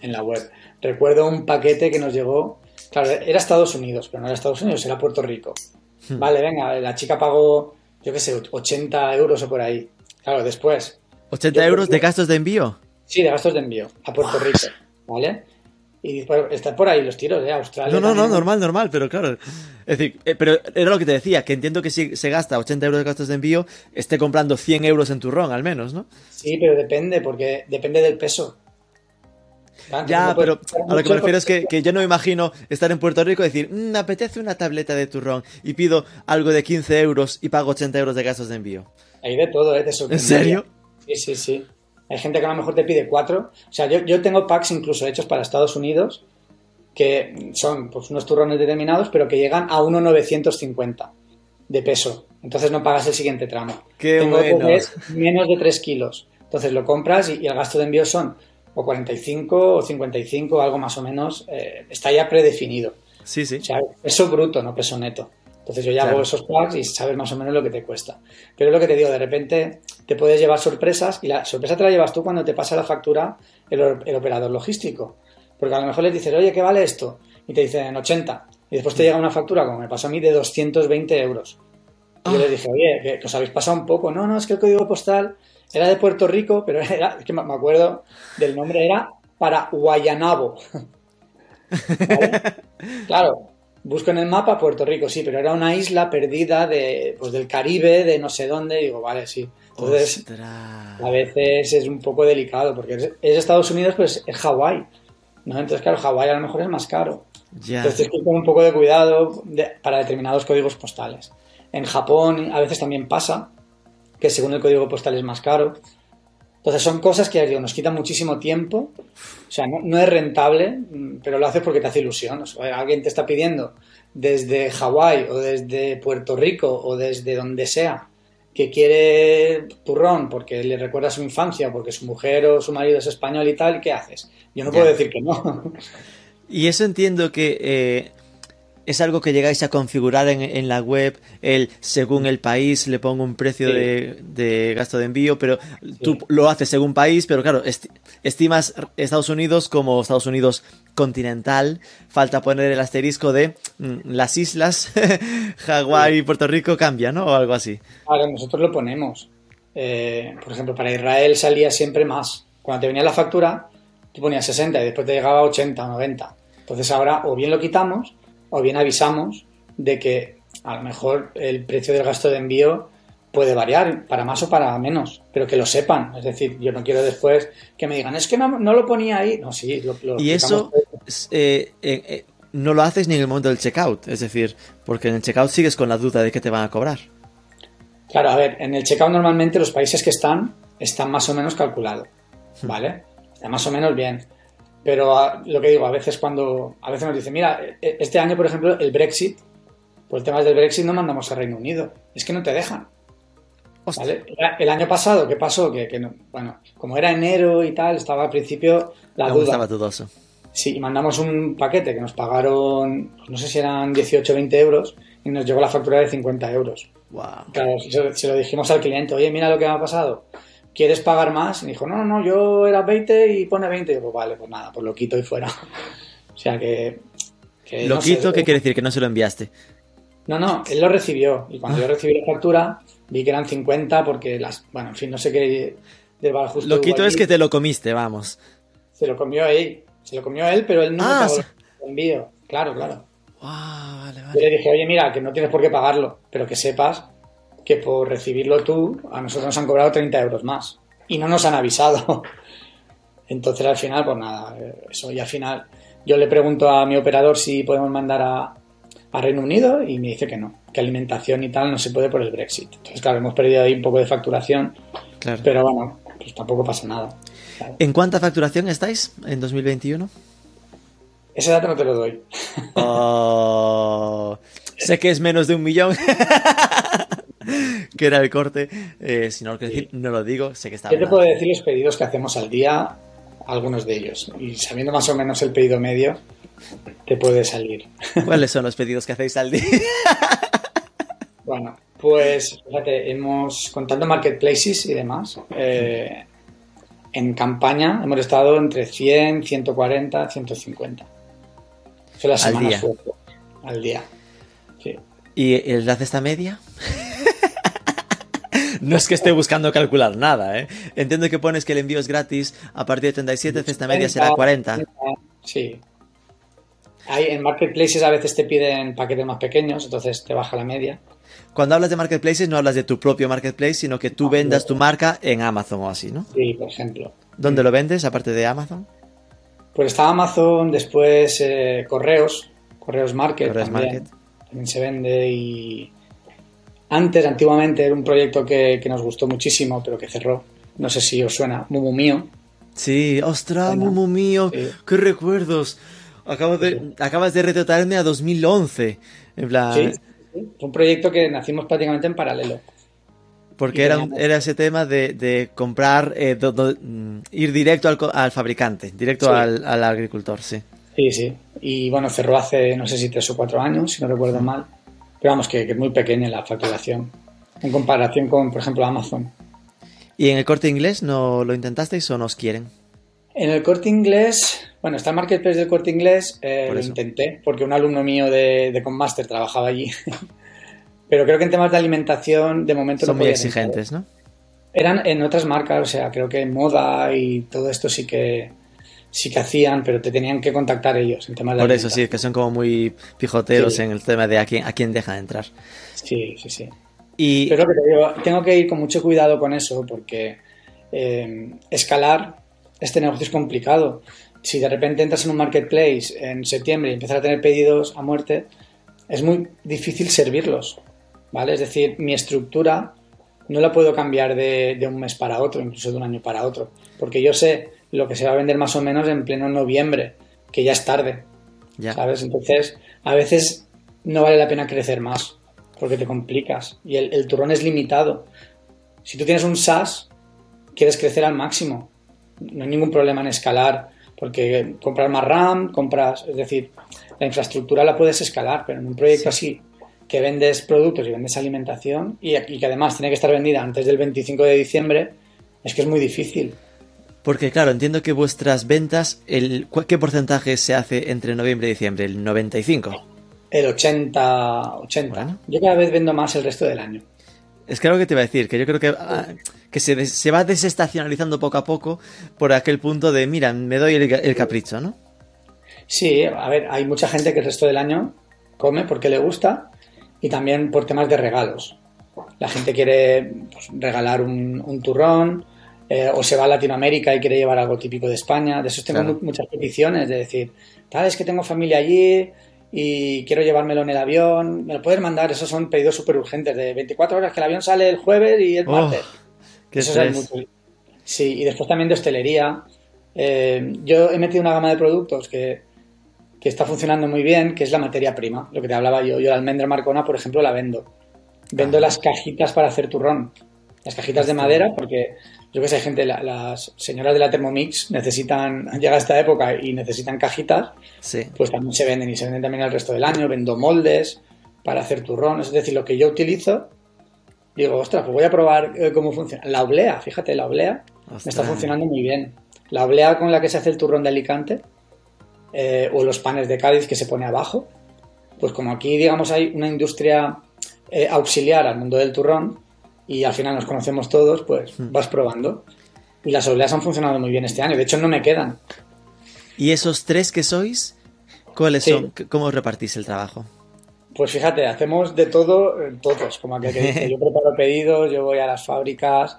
en la web. Recuerdo un paquete que nos llegó, claro, era Estados Unidos, pero no era Estados Unidos, era Puerto Rico. Hmm. Vale, venga, la chica pagó, yo qué sé, 80 euros o por ahí. Claro, después, 80 Yo- euros de gastos de envío. Sí, de gastos de envío a Puerto Rico, ¿vale? Y están por ahí los tiros, ¿eh? Australia. No, no, no, normal, normal, pero claro. Es decir, eh, pero era lo que te decía, que entiendo que si se gasta 80 euros de gastos de envío, esté comprando 100 euros en turrón, al menos, ¿no? Sí, pero depende, porque depende del peso. Claro, Ya, no pero a lo que me refiero es que, que yo no me imagino estar en Puerto Rico y decir, "Mm, me apetece una tableta de turrón y pido algo de 15 euros y pago 80 euros de gastos de envío. Hay de todo, ¿eh? Te ¿En serio? Sí, sí, sí. Hay gente que a lo mejor te pide cuatro. O sea, yo, yo tengo packs incluso hechos para Estados Unidos que son pues, unos turrones determinados, pero que llegan a 1,950 de peso. Entonces no pagas el siguiente tramo. Qué tengo bueno. menos de 3 kilos. Entonces lo compras y, y el gasto de envío son o 45 o 55, algo más o menos. eh, está ya predefinido. Sí, sí. O sea, peso bruto, no peso neto. Entonces yo ya Claro. hago esos packs y sabes más o menos lo que te cuesta. Pero es lo que te digo, de repente te puedes llevar sorpresas y la sorpresa te la llevas tú cuando te pasa la factura el, or- el operador logístico. Porque a lo mejor les dices, oye, ¿qué vale esto? Y te dicen 80. Y después te llega una factura, como me pasó a mí, de 220 euros. Y yo Ah. les dije, oye, que, que os habéis pasado un poco. No, no, es que el código postal era de Puerto Rico, pero era, es que me acuerdo del nombre, era para Guayanabo. ¿Vale? Claro, busco en el mapa Puerto Rico, sí, pero era una isla perdida de, pues, del Caribe, de no sé dónde. Y digo, vale, sí. Entonces, Ostras. a veces es un poco delicado, porque es, es Estados Unidos, pues es Hawái. ¿no? Entonces, claro, Hawái a lo mejor es más caro. Ya. Entonces con un poco de cuidado de- para determinados códigos postales. En Japón a veces también pasa que según el código postal es más caro. Entonces son cosas que digo, nos quitan muchísimo tiempo. O sea, no, no es rentable, mm, pero lo haces porque te hace ilusión. O sea, alguien te está pidiendo desde Hawái o desde Puerto Rico o desde donde sea que quiere turrón porque le recuerda a su infancia, porque su mujer o su marido es español y tal, ¿y qué haces? Yo no puedo decir que no. Y eso entiendo que eh, es algo que llegáis a configurar en, en la web, el según el país le pongo un precio Sí. de, de gasto de envío, pero tú lo haces según país, pero claro, esti- estimas Estados Unidos como Estados Unidos continental, falta poner el asterisco de mm, las islas, Hawái y Puerto Rico cambia, ¿no? O algo así. Ahora, nosotros lo ponemos. Eh, por ejemplo, para Israel salía siempre más. Cuando te venía la factura, tú ponías 60 y después te llegaba 80 o 90. Entonces ahora o bien lo quitamos o bien avisamos de que a lo mejor el precio del gasto de envío puede variar para más o para menos, pero que lo sepan. Es decir, yo no quiero después que me digan, es que no, no lo ponía ahí. No, sí, lo, lo Y eso eh, eh, eh, no lo haces ni en el momento del checkout, es decir, porque en el checkout sigues con la duda de que te van a cobrar. Claro, a ver, en el checkout normalmente los países que están están más o menos calculados, ¿vale? Está más o menos bien. Pero a- lo que digo, a veces cuando, a veces nos dicen, mira, e- este año, por ejemplo, el Brexit, por el tema del Brexit no mandamos a Reino Unido, es que no te dejan. ¿vale? El año pasado, ¿qué pasó? Que, que no- bueno, como era enero y tal, estaba al principio la Aún duda. estaba dudoso. Sí, y mandamos un paquete que nos pagaron, pues no sé si eran 18 o 20 euros, y nos llegó la factura de 50 euros. Wow. Claro, se, se lo dijimos al cliente, oye, mira lo que me ha pasado. ¿Quieres pagar más? Y dijo, no, no, no, yo era 20 y pone 20. Y digo, vale, pues nada, pues lo quito y fuera. o sea que... que ¿Lo quito qué quiere decir? Que no se lo enviaste. No, no, él lo recibió. Y cuando yo recibí la factura, vi que eran 50 porque las... Bueno, en fin, no sé qué del Lo quito es que te lo comiste, vamos. Se lo comió él. Se lo comió él, pero él no ah, me el envío. Claro, claro. vale, vale. Yo le dije, oye, mira, que no tienes por qué pagarlo, pero que sepas que por recibirlo tú, a nosotros nos han cobrado 30 euros más. Y no nos han avisado. Entonces al final, pues nada, eso. Y al final yo le pregunto a mi operador si podemos mandar a, a Reino Unido y me dice que no, que alimentación y tal no se puede por el Brexit. Entonces, claro, hemos perdido ahí un poco de facturación. Claro. Pero bueno, pues tampoco pasa nada. ¿En cuánta facturación estáis en 2021? Ese dato no te lo doy. Oh, sé que es menos de un millón. que era el corte. Eh, si no lo decir, no lo digo. Sé que está. Yo te puedo decir los pedidos que hacemos al día, algunos de ellos. Y sabiendo más o menos el pedido medio, te puede salir. ¿Cuáles son los pedidos que hacéis al día? bueno, pues fíjate, hemos, contando marketplaces y demás, eh, en campaña hemos estado entre 100, 140, 150 al día. al día. ¿Y el de esta media? No es que esté buscando calcular nada, ¿eh? Entiendo que pones que el envío es gratis a partir de 37, esta media será 40. Sí. Hay, en marketplaces a veces te piden paquetes más pequeños, entonces te baja la media. Cuando hablas de marketplaces no hablas de tu propio marketplace, sino que tú vendas tu marca en Amazon o así, ¿no? Sí, por ejemplo. ¿Dónde lo vendes aparte de Amazon? Pues está Amazon, después eh, Correos, Correos Market, también, se vende y antes, antiguamente, era un proyecto que, nos gustó muchísimo, pero que cerró. No sé si os suena, Mumu Mío. Sí, ostras, Mumu Mío, qué recuerdos. Acabo de, acabas de retratarme a 2011. En plan... Sí, fue un proyecto que nacimos prácticamente en paralelo. Porque era, era ese tema de, comprar, eh, mm, ir directo al, fabricante, directo al, agricultor, sí. Sí, sí. Y bueno, cerró hace, no sé si tres o cuatro años, si no recuerdo mal. Pero vamos, que, es muy pequeña la facturación en comparación con, por ejemplo, Amazon. ¿Y en el corte inglés no lo intentasteis o nos quieren? En el corte inglés, bueno, está el marketplace del corte inglés, eh, lo intenté, porque un alumno mío de, de Conmaster trabajaba allí. Pero creo que en temas de alimentación, de momento Son muy exigentes, ¿no? Eran en otras marcas, o sea, creo que en moda y todo esto sí que sí que hacían, pero te tenían que contactar ellos en temas de Por eso sí, que son como muy pijoteros en el tema de a quién, a quién dejan entrar. Sí, sí, sí. Y... Pero que te digo, tengo que ir con mucho cuidado con eso porque eh, escalar este negocio es complicado. Si de repente entras en un marketplace en septiembre y empiezas a tener pedidos a muerte, es muy difícil servirlos. ¿vale? Es decir, mi estructura no la puedo cambiar de, un mes para otro, incluso de un año para otro, porque yo sé lo que se va a vender más o menos en pleno noviembre, que ya es tarde, ¿sabes? Entonces, a veces no vale la pena crecer más, porque te complicas y el, turrón es limitado. Si tú tienes un SaaS, quieres crecer al máximo, no hay ningún problema en escalar, porque compras más RAM, compras, es decir, la infraestructura la puedes escalar, pero en un proyecto así que vendes productos y vendes alimentación y, que además tiene que estar vendida antes del 25 de diciembre, es que es muy difícil. Porque claro, entiendo que vuestras ventas, el, ¿qué porcentaje se hace entre noviembre y diciembre? ¿El 95? El 80, 80. Yo cada vez vendo más el resto del año. Es que lo que te iba a decir, que yo creo que, ah, que se, se, va desestacionalizando poco a poco por aquel punto de, mira, me doy el, el capricho, ¿no? Sí, a ver, hay mucha gente que el resto del año come porque le gusta y también por temas de regalos. La gente quiere pues, regalar un, turrón eh, o se va a Latinoamérica y quiere llevar algo típico de España. De eso tengo muchas peticiones de decir, tal, es que tengo familia allí y quiero llevármelo en el avión. Me lo puedes mandar, esos son pedidos súper urgentes de 24 horas, que el avión sale el jueves y el oh, martes. eso es Sí, y después también de hostelería. Eh, yo he metido una gama de productos que que está funcionando muy bien, que es la materia prima, lo que te hablaba yo. Yo la almendra marcona, por ejemplo, la vendo. Vendo las cajitas para hacer turrón. Las cajitas de madera, porque yo que sé, gente, las señoras de la Thermomix necesitan, llega esta época y necesitan cajitas, pues también se venden y se venden también el resto del año. Vendo moldes para hacer turrón, es decir, lo que yo utilizo digo, ostras, pues voy a probar eh, cómo funciona. La oblea, fíjate, la oblea me está funcionando muy bien. La oblea con la que se hace el turrón de Alicante eh, o los panes de Cádiz que se pone abajo, pues como aquí, digamos, hay una industria eh, auxiliar al mundo del turrón y al final nos conocemos todos, pues vas probando. Y las obleas han funcionado muy bien este año. De hecho, no me quedan. ¿Y esos tres que sois? ¿Cuáles Sí. son? ¿Cómo repartís el trabajo? Pues fíjate, hacemos de todo, eh, todos, como aquel que dice. Yo preparo pedidos, yo voy a las fábricas,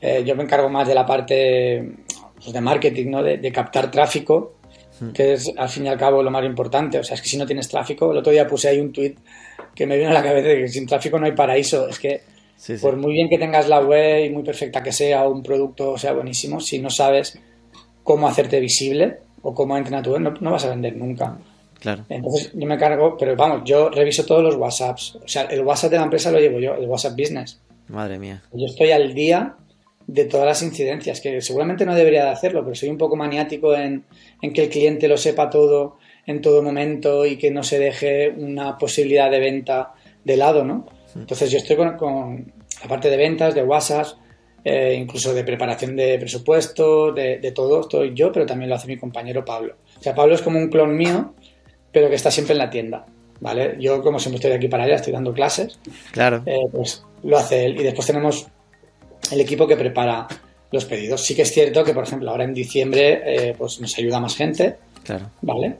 eh, yo me encargo más de la parte pues, de marketing, ¿no? De, de captar tráfico, que es al fin y al cabo lo más importante. O sea, es que si no tienes tráfico, el otro día puse ahí un tweet que me vino a la cabeza de que sin tráfico no hay paraíso. Es que Sí, sí. por muy bien que tengas la web y muy perfecta que sea, o un producto sea buenísimo, si no sabes cómo hacerte visible o cómo entrar a tu web, no, no vas a vender nunca. Claro. Entonces yo me cargo, pero vamos, yo reviso todos los WhatsApps. O sea, el WhatsApp de la empresa lo llevo yo, el WhatsApp Business. Madre mía. Yo estoy al día de todas las incidencias, que seguramente no debería de hacerlo, pero soy un poco maniático en, en que el cliente lo sepa todo en todo momento y que no se deje una posibilidad de venta de lado, ¿no? Entonces yo estoy con, con la parte de ventas, de WhatsApp, eh, incluso de preparación de presupuesto, de, de todo, estoy yo, pero también lo hace mi compañero Pablo. O sea, Pablo es como un clon mío, pero que está siempre en la tienda, ¿vale? Yo como siempre estoy aquí para allá, estoy dando clases, Claro. eh, pues lo hace él. Y después tenemos el equipo que prepara los pedidos. Sí que es cierto que, por ejemplo, ahora en diciembre eh, pues nos ayuda más gente, Claro. ¿vale?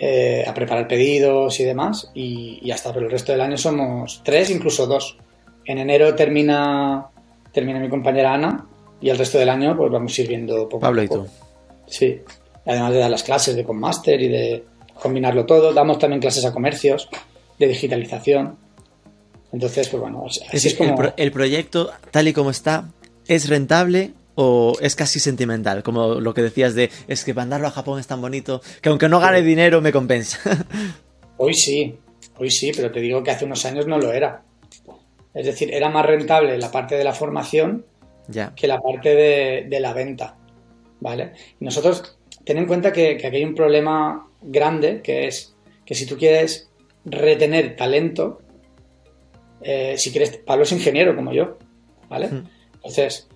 Eh, a preparar pedidos y demás. Y, y hasta pero el resto del año somos tres, incluso dos. En enero termina, termina mi compañera Ana y el resto del año pues vamos a ir viendo poco Pablo a y poco. tú. Sí. Además de dar las clases de Conmaster y de combinarlo todo, damos también clases a comercios de digitalización. Entonces, pues bueno, así Es como... el, pro- el proyecto, tal y como está, ¿es rentable o es casi sentimental? Como lo que decías de, es que mandarlo a Japón es tan bonito que aunque no gane dinero me compensa. Hoy sí, hoy sí, pero te digo que hace unos años no lo era. Es decir, era más rentable la parte de la formación ya. que la parte de, de la venta. ¿Vale? Y nosotros, ten en cuenta que, que aquí hay un problema grande, que es que si tú quieres retener talento, eh, si quieres, Pablo es ingeniero como yo, ¿vale? Entonces,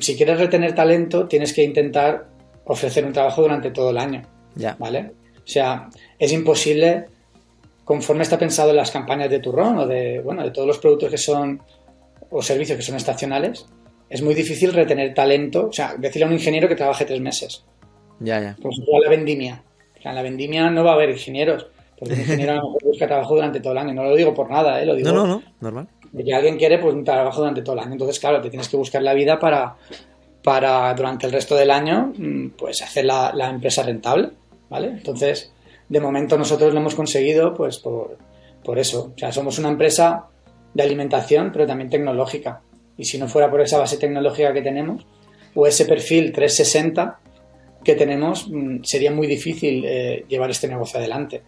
si quieres retener talento, tienes que intentar ofrecer un trabajo durante todo el año. Ya. ¿vale? O sea, es imposible, conforme está pensado en las campañas de turrón o de, bueno, de todos los productos que son, o servicios que son estacionales, es muy difícil retener talento, o sea, decirle a un ingeniero que trabaje tres meses. Ya, ya. Por ejemplo, la vendimia. O sea, en la vendimia no va a haber ingenieros, porque un ingeniero a lo mejor busca trabajo durante todo el año. No lo digo por nada, ¿eh? lo digo No, no, no, normal. De alguien quiere pues un trabajo durante todo el año. Entonces, claro, te tienes que buscar la vida para, para durante el resto del año, mm, pues hacer la, la empresa rentable, ¿vale? Entonces, de momento nosotros lo hemos conseguido, pues por, por eso. O sea, somos una empresa de alimentación, pero también tecnológica. Y si no fuera por esa base tecnológica que tenemos, o ese perfil 360 que tenemos, mm, sería muy difícil eh, llevar este negocio adelante.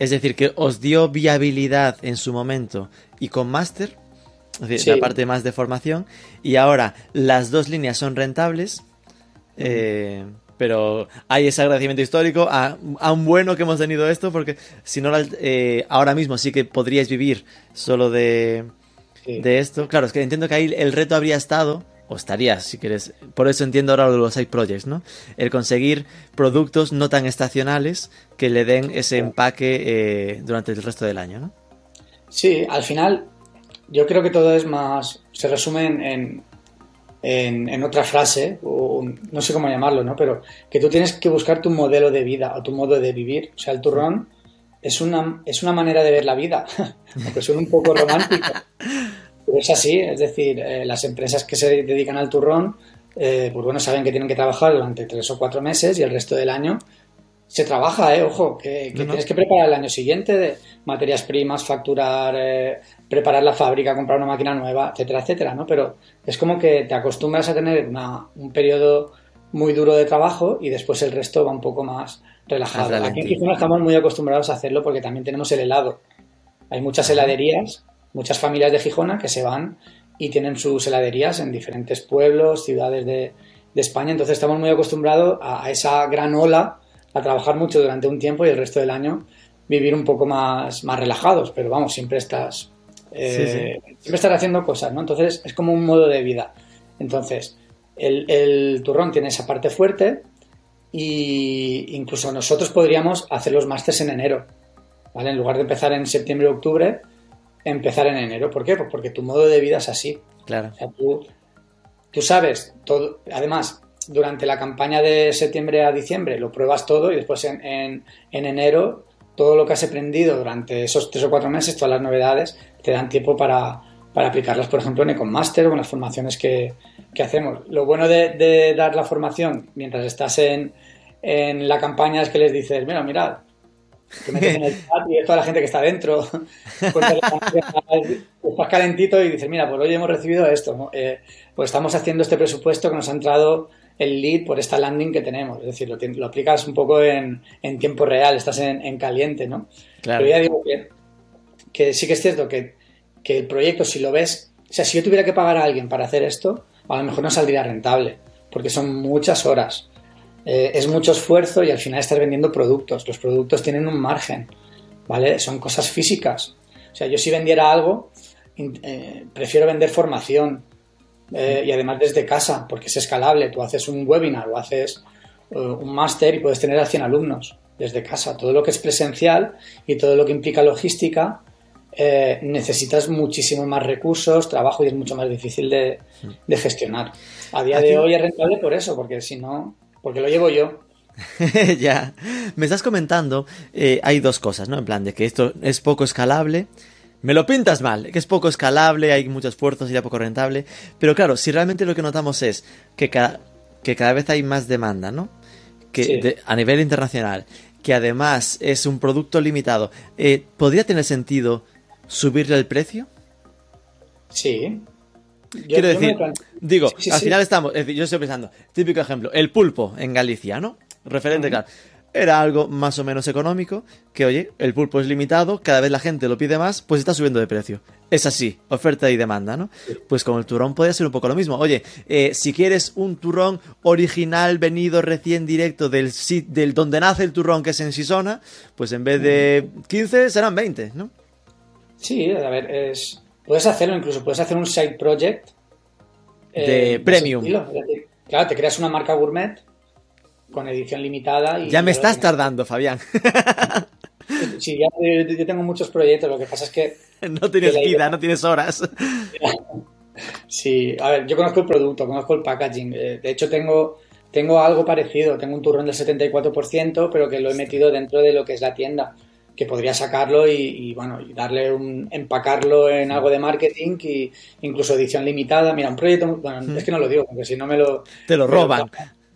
Es decir, que os dio viabilidad en su momento y con Master, es decir, Sí. la parte más de formación, y ahora las dos líneas son rentables, eh, pero hay ese agradecimiento histórico a, a un bueno que hemos tenido esto, porque si no, eh, ahora mismo sí que podríais vivir solo de, Sí. de esto. Claro, es que entiendo que ahí el reto habría estado, o estaría, si quieres, por eso entiendo ahora lo de los side projects, ¿no? El conseguir productos no tan estacionales que le den ese empaque eh, durante el resto del año, ¿no? Sí, al final yo creo que todo es más, se resume en, en, otra frase, o no sé cómo llamarlo, ¿no? Pero que tú tienes que buscar tu modelo de vida o tu modo de vivir. O sea, el turrón es una, es una manera de ver la vida, aunque suena un poco romántico. Pero es así, es decir, eh, las empresas que se dedican al turrón, eh, pues bueno, saben que tienen que trabajar durante tres o cuatro meses y el resto del año se trabaja, eh, ojo, que, que No, no. tienes que preparar el año siguiente de materias primas, facturar, eh, preparar la fábrica, comprar una máquina nueva, etcétera, etcétera, ¿no? Pero es como que te acostumbras a tener una- un periodo muy duro de trabajo y después el resto va un poco más relajado. Aquí en. Gijón estamos muy acostumbrados a hacerlo porque también tenemos el helado. Hay muchas heladerías, muchas familias de Gijona que se van y tienen sus heladerías en diferentes pueblos, ciudades de, de España. Entonces estamos muy acostumbrados a, a esa gran ola, a trabajar mucho durante un tiempo y el resto del año vivir un poco más, más relajados. Pero vamos, siempre estás Eh, siempre estar haciendo cosas, ¿no? Entonces es como un modo de vida. Entonces, el, turrón tiene esa parte fuerte y incluso nosotros podríamos hacer los másters en enero, ¿vale? En lugar de empezar en septiembre o octubre, empezar en enero. ¿Por qué? Pues porque tu modo de vida es así. Claro. tú, tú sabes todo. Además, durante la campaña de septiembre a diciembre lo pruebas todo y después en, en, enero todo lo que has aprendido durante esos tres o cuatro meses, todas las novedades, te dan tiempo para, para aplicarlas, por ejemplo, en Econmaster o en las formaciones que, que hacemos. Lo bueno de, de, dar la formación mientras estás en, en la campaña es que les dices, mira, mirad, te metes en el chat y toda la gente que está dentro, pues estás calentito y dices, mira, pues hoy hemos recibido esto, eh, pues estamos haciendo este presupuesto que nos ha entrado el lead por esta landing que tenemos, es decir, lo, lo aplicas un poco en, en, tiempo real, estás en, en caliente, ¿no? Claro. Pero ya digo que, que sí que es cierto que, que el proyecto, si lo ves, o sea, si yo tuviera que pagar a alguien para hacer esto, a lo mejor no saldría rentable, porque son muchas horas eh, es mucho esfuerzo y al final estás vendiendo productos. Los productos tienen un margen, ¿vale? Son cosas físicas. O sea, yo si vendiera algo, eh, prefiero vender formación eh, y además desde casa, porque es escalable. Tú haces un webinar o haces un máster y puedes tener a 100 alumnos desde casa. Todo lo que es presencial y todo lo que implica logística, necesitas muchísimo más recursos, trabajo y es mucho más difícil de, de gestionar. A día de hoy es rentable por eso, porque si no, porque lo llevo yo. ya. Me estás comentando, eh, hay dos cosas, ¿no? En plan, de que esto es poco escalable. Me lo pintas mal, que es poco escalable, hay mucho esfuerzo, sería poco rentable. Pero claro, si realmente lo que notamos es que cada, que cada vez hay más demanda, ¿no? Que a nivel internacional, que además es un producto limitado, eh, ¿podría tener sentido subirle el precio? Sí, Quiero decir, digo, al final estamos, es decir, yo estoy pensando, típico ejemplo, el pulpo en Galicia, ¿no? Referente, claro. Era algo más o menos económico, que oye, el pulpo es limitado, cada vez la gente lo pide más, pues está subiendo de precio. Es así, oferta y demanda, ¿no? Pues con el turrón podría ser un poco lo mismo. Oye, eh, si quieres un turrón original venido recién directo del, del donde nace el turrón, que es en Sisona, pues en vez de 15 serán 20, ¿no? Sí, a ver, es Puedes hacerlo, incluso puedes hacer un side project. De eh, premium. claro, te creas una marca gourmet con edición limitada. Y ya me estás tardando, Fabián. Sí, ya, yo tengo muchos proyectos, lo que pasa es que... No tienes vida, no tienes horas. Sí, a ver, yo conozco el producto, conozco el packaging. Eh, de hecho, tengo, tengo algo parecido. Tengo un turrón del 74%, pero que lo he metido dentro de lo que es la tienda que podría sacarlo y, bueno, y darle un, empacarlo en algo de marketing y incluso edición limitada. Mira, un proyecto, bueno, es que no lo digo, porque si no me lo... Te lo roban.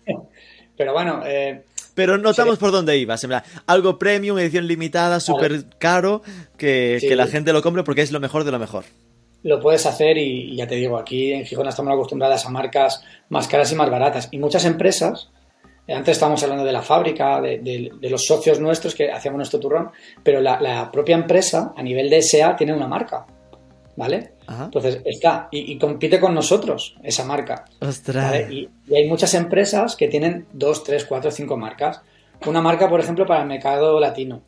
Pero, bueno... Eh, pero notamos por dónde ibas, algo premium, edición limitada, súper caro, que, la gente lo compre porque es lo mejor de lo mejor. Lo puedes hacer y, ya te digo, aquí en Gijón estamos acostumbradas a marcas más caras y más baratas. Y muchas empresas antes estábamos hablando de la fábrica, de, los socios nuestros que hacíamos nuestro turrón, pero la, propia empresa, a nivel de SA, tiene una marca. ¿Vale? Entonces está y, compite con nosotros esa marca. Ostras. Y, hay muchas empresas que tienen dos, tres, cuatro, cinco marcas. Una marca, por ejemplo, para el mercado latino.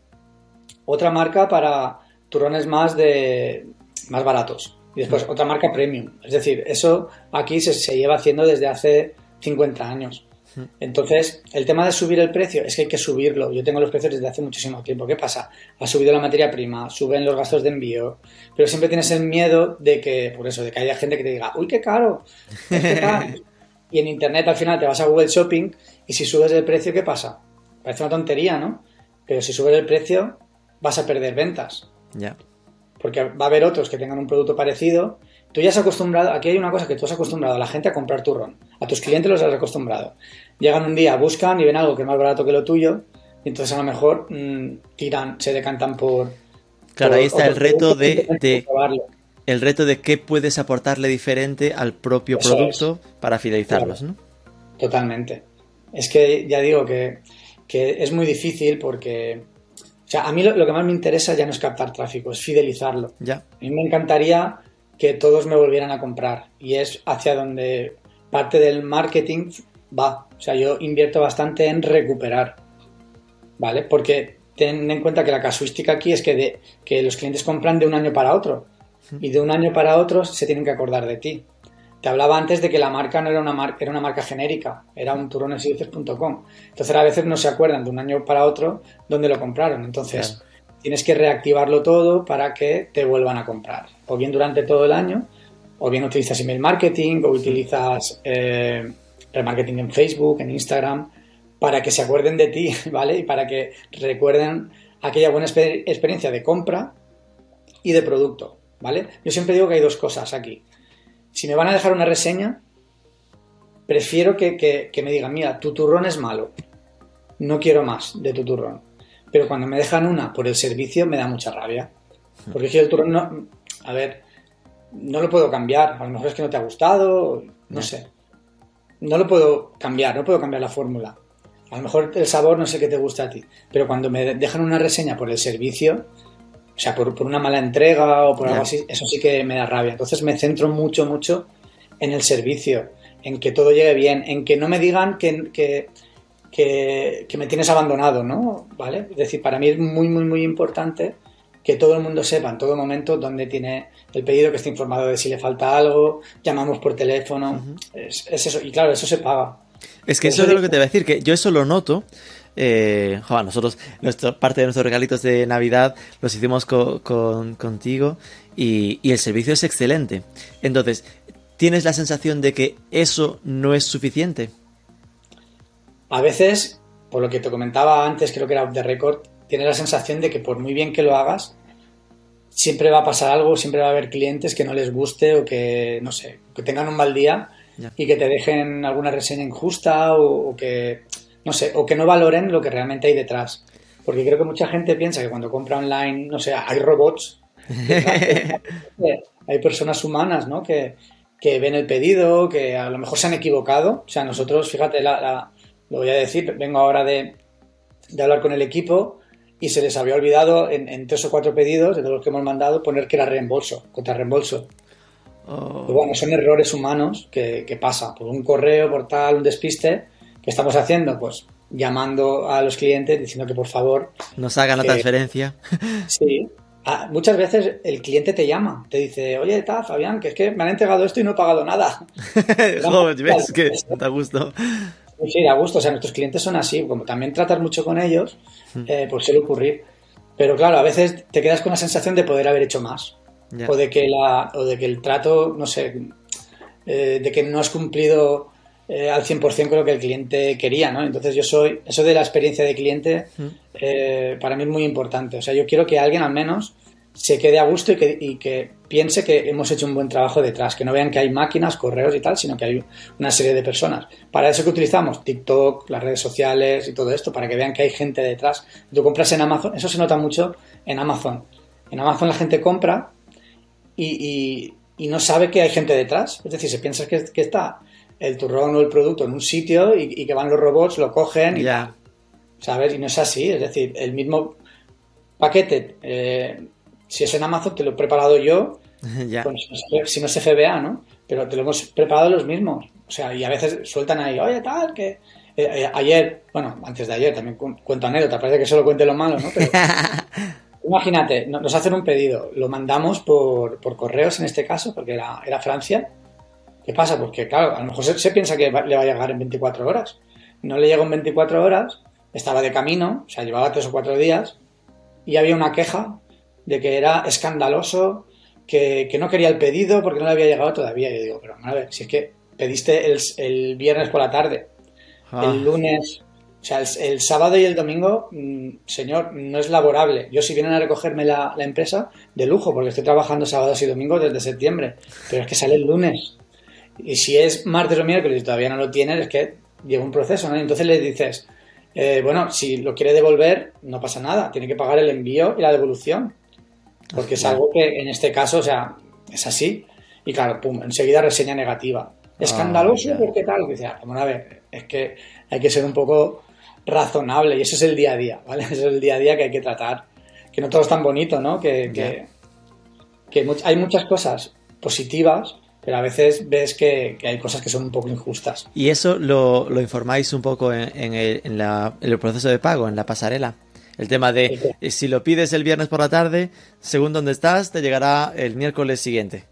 Otra marca para turrones más de más baratos. Y después otra marca premium. Es decir, eso aquí se, se lleva haciendo desde hace 50 años. Entonces, el tema de subir el precio es que hay que subirlo. Yo tengo los precios desde hace muchísimo tiempo. ¿Qué pasa? Ha subido la materia prima, suben los gastos de envío, pero siempre tienes el miedo de que, por eso, de que haya gente que te diga, uy, qué caro, y en internet al final te vas a Google Shopping y si subes el precio, ¿qué pasa? Parece una tontería, ¿no? Pero si subes el precio, vas a perder ventas. Ya. Porque va a haber otros que tengan un producto parecido Tú ya has acostumbrado, aquí hay una cosa que tú has acostumbrado a la gente a comprar turrón. A tus clientes los has acostumbrado. Llegan un día, buscan y ven algo que es más barato que lo tuyo, y entonces a lo mejor mm, tiran, se decantan por. Claro, ahí está el reto de, el reto de qué puedes aportarle diferente al propio producto para fidelizarlos, ¿no? Totalmente. Es que ya digo que, es muy difícil porque. O sea, a mí lo, lo, que más me interesa ya no es captar tráfico, es fidelizarlo. Ya. A mí me encantaría que todos me volvieran a comprar. Y es hacia donde parte del marketing va. O sea, yo invierto bastante en recuperar. ¿Vale? Porque ten en cuenta que la casuística aquí es que, de, que los clientes compran de un año para otro. y de un año para otro se tienen que acordar de ti. Te hablaba antes de que la marca no era una marca, era una marca genérica, era un turronesyluces.com. Entonces a veces no se acuerdan de un año para otro dónde lo compraron. Entonces tienes que reactivarlo todo para que te vuelvan a comprar. O bien durante todo el año, o bien utilizas email marketing, o utilizas eh, remarketing en Facebook, en Instagram, para que se acuerden de ti, ¿vale? Y para que recuerden aquella buena experiencia de compra y de producto, ¿vale? Yo siempre digo que hay dos cosas aquí. Si me van a dejar una reseña, prefiero que, me digan, mira, tu turrón es malo, no quiero más de tu turrón. Pero cuando me dejan una por el servicio me da mucha rabia. Porque si el turrón no... A ver, no lo puedo cambiar. A lo mejor es que no te ha gustado, no sé. No lo puedo cambiar, no puedo cambiar la fórmula. A lo mejor el sabor no sé qué te gusta a ti, pero cuando me dejan una reseña por el servicio, o sea, por, una mala entrega o por algo así, eso sí que me da rabia. Entonces me centro mucho, mucho en el servicio, en que todo llegue bien, en que no me digan que, que, que, me tienes abandonado, ¿no? ¿Vale? Es decir, para mí es muy, muy, muy importante que todo el mundo sepa en todo momento dónde tiene el pedido, que esté informado de si le falta algo, llamamos por teléfono, es, eso. Y claro, eso se paga. Es que eso es lo que te voy a decir, que yo eso lo noto. Eh, nosotros, nuestra, parte de nuestros regalitos de Navidad los hicimos contigo y, y el servicio es excelente. Entonces, ¿tienes la sensación de que eso no es suficiente? A veces, por lo que te comentaba antes, creo que era de record, tienes la sensación de que por muy bien que lo hagas, siempre va a pasar algo, siempre va a haber clientes que no les guste o que, no sé, que tengan un mal día y que te dejen alguna reseña injusta o, que, no sé, o que no valoren lo que realmente hay detrás. Porque creo que mucha gente piensa que cuando compra online, no sé, hay robots, hay personas humanas, ¿no? Que, que, ven el pedido, que a lo mejor se han equivocado. O sea, nosotros, fíjate, la, lo voy a decir, vengo ahora de, de hablar con el equipo y se les había olvidado en, tres o cuatro pedidos de los que hemos mandado poner que era reembolso, contra reembolso. Oh. Pues bueno, son errores humanos que, que pasa por un correo, por tal, un despiste que estamos haciendo, pues llamando a los clientes diciendo que por favor nos hagan la transferencia. Sí, ah, muchas veces el cliente te llama, te dice, oye, está Fabián, que es que me han entregado esto y no he pagado nada. Joder, ves que da gusto. Sí, da gusto. O sea, nuestros clientes son así. Como también tratas mucho con ellos, hmm. eh, pues suele ocurrir. Pero claro, a veces te quedas con la sensación de poder haber hecho más. O, de que la, o de que el trato, no sé, eh, de que no has cumplido eh, al 100% con lo que el cliente quería, ¿no? Entonces yo soy, eso de la experiencia de cliente, hmm. eh, para mí es muy importante. O sea, yo quiero que alguien al menos se quede a gusto y que, y que, piense que hemos hecho un buen trabajo detrás, que no vean que hay máquinas, correos y tal, sino que hay una serie de personas. Para eso que utilizamos TikTok, las redes sociales y todo esto, para que vean que hay gente detrás. Tú compras en Amazon, eso se nota mucho en Amazon. En Amazon la gente compra y, y, no sabe que hay gente detrás. Es decir, se piensa que, que está el turrón o el producto en un sitio y, que van los robots, lo cogen y... Ya. ¿Sabes? Y no es así. Es decir, el mismo paquete... Eh, si es en Amazon, te lo he preparado yo, si no es FBA, ¿no? Pero te lo hemos preparado los mismos. O sea, y a veces sueltan ahí, oye, tal, que... Eh, eh, ayer, bueno, antes de ayer también cuento anécdota, parece que solo cuente lo malo, ¿no? Pero imagínate, nos hacen un pedido, lo mandamos por, correos en este caso, porque era, era Francia. ¿Qué pasa? Porque, claro, a lo mejor se, piensa que le va a llegar en 24 horas. No le llegó en 24 horas, estaba de camino, o sea, llevaba tres o cuatro días, y había una queja de que era escandaloso, que, no quería el pedido porque no le había llegado todavía. Y yo digo, pero a ver, si es que pediste el, viernes por la tarde, ah. el lunes, o sea, el, sábado y el domingo, mm, señor, no es laborable. Yo si vienen a recogerme la, empresa, de lujo, porque estoy trabajando sábados y domingos desde septiembre, pero es que sale el lunes. Y si es martes o miércoles y todavía no lo tienes, es que lleva un proceso, ¿no? entonces le dices, eh, bueno, si lo quiere devolver, no pasa nada, tiene que pagar el envío y la devolución. Porque es algo que en este caso, o sea, es así. Y claro, pum, enseguida reseña negativa. Ah, Escandaloso, porque tal. Dice, ah, a ver, es que hay que ser un poco razonable y eso es el día a día, ¿vale? Eso es el día a día que hay que tratar. Que no todo es tan bonito, ¿no? Que, que, hay muchas cosas positivas, pero a veces ves que, hay cosas que son un poco injustas. ¿Y eso lo, informáis un poco en, el, en, el, proceso de pago, en la pasarela? El tema de eh, si lo pides el viernes por la tarde, según donde estás, te llegará el miércoles siguiente.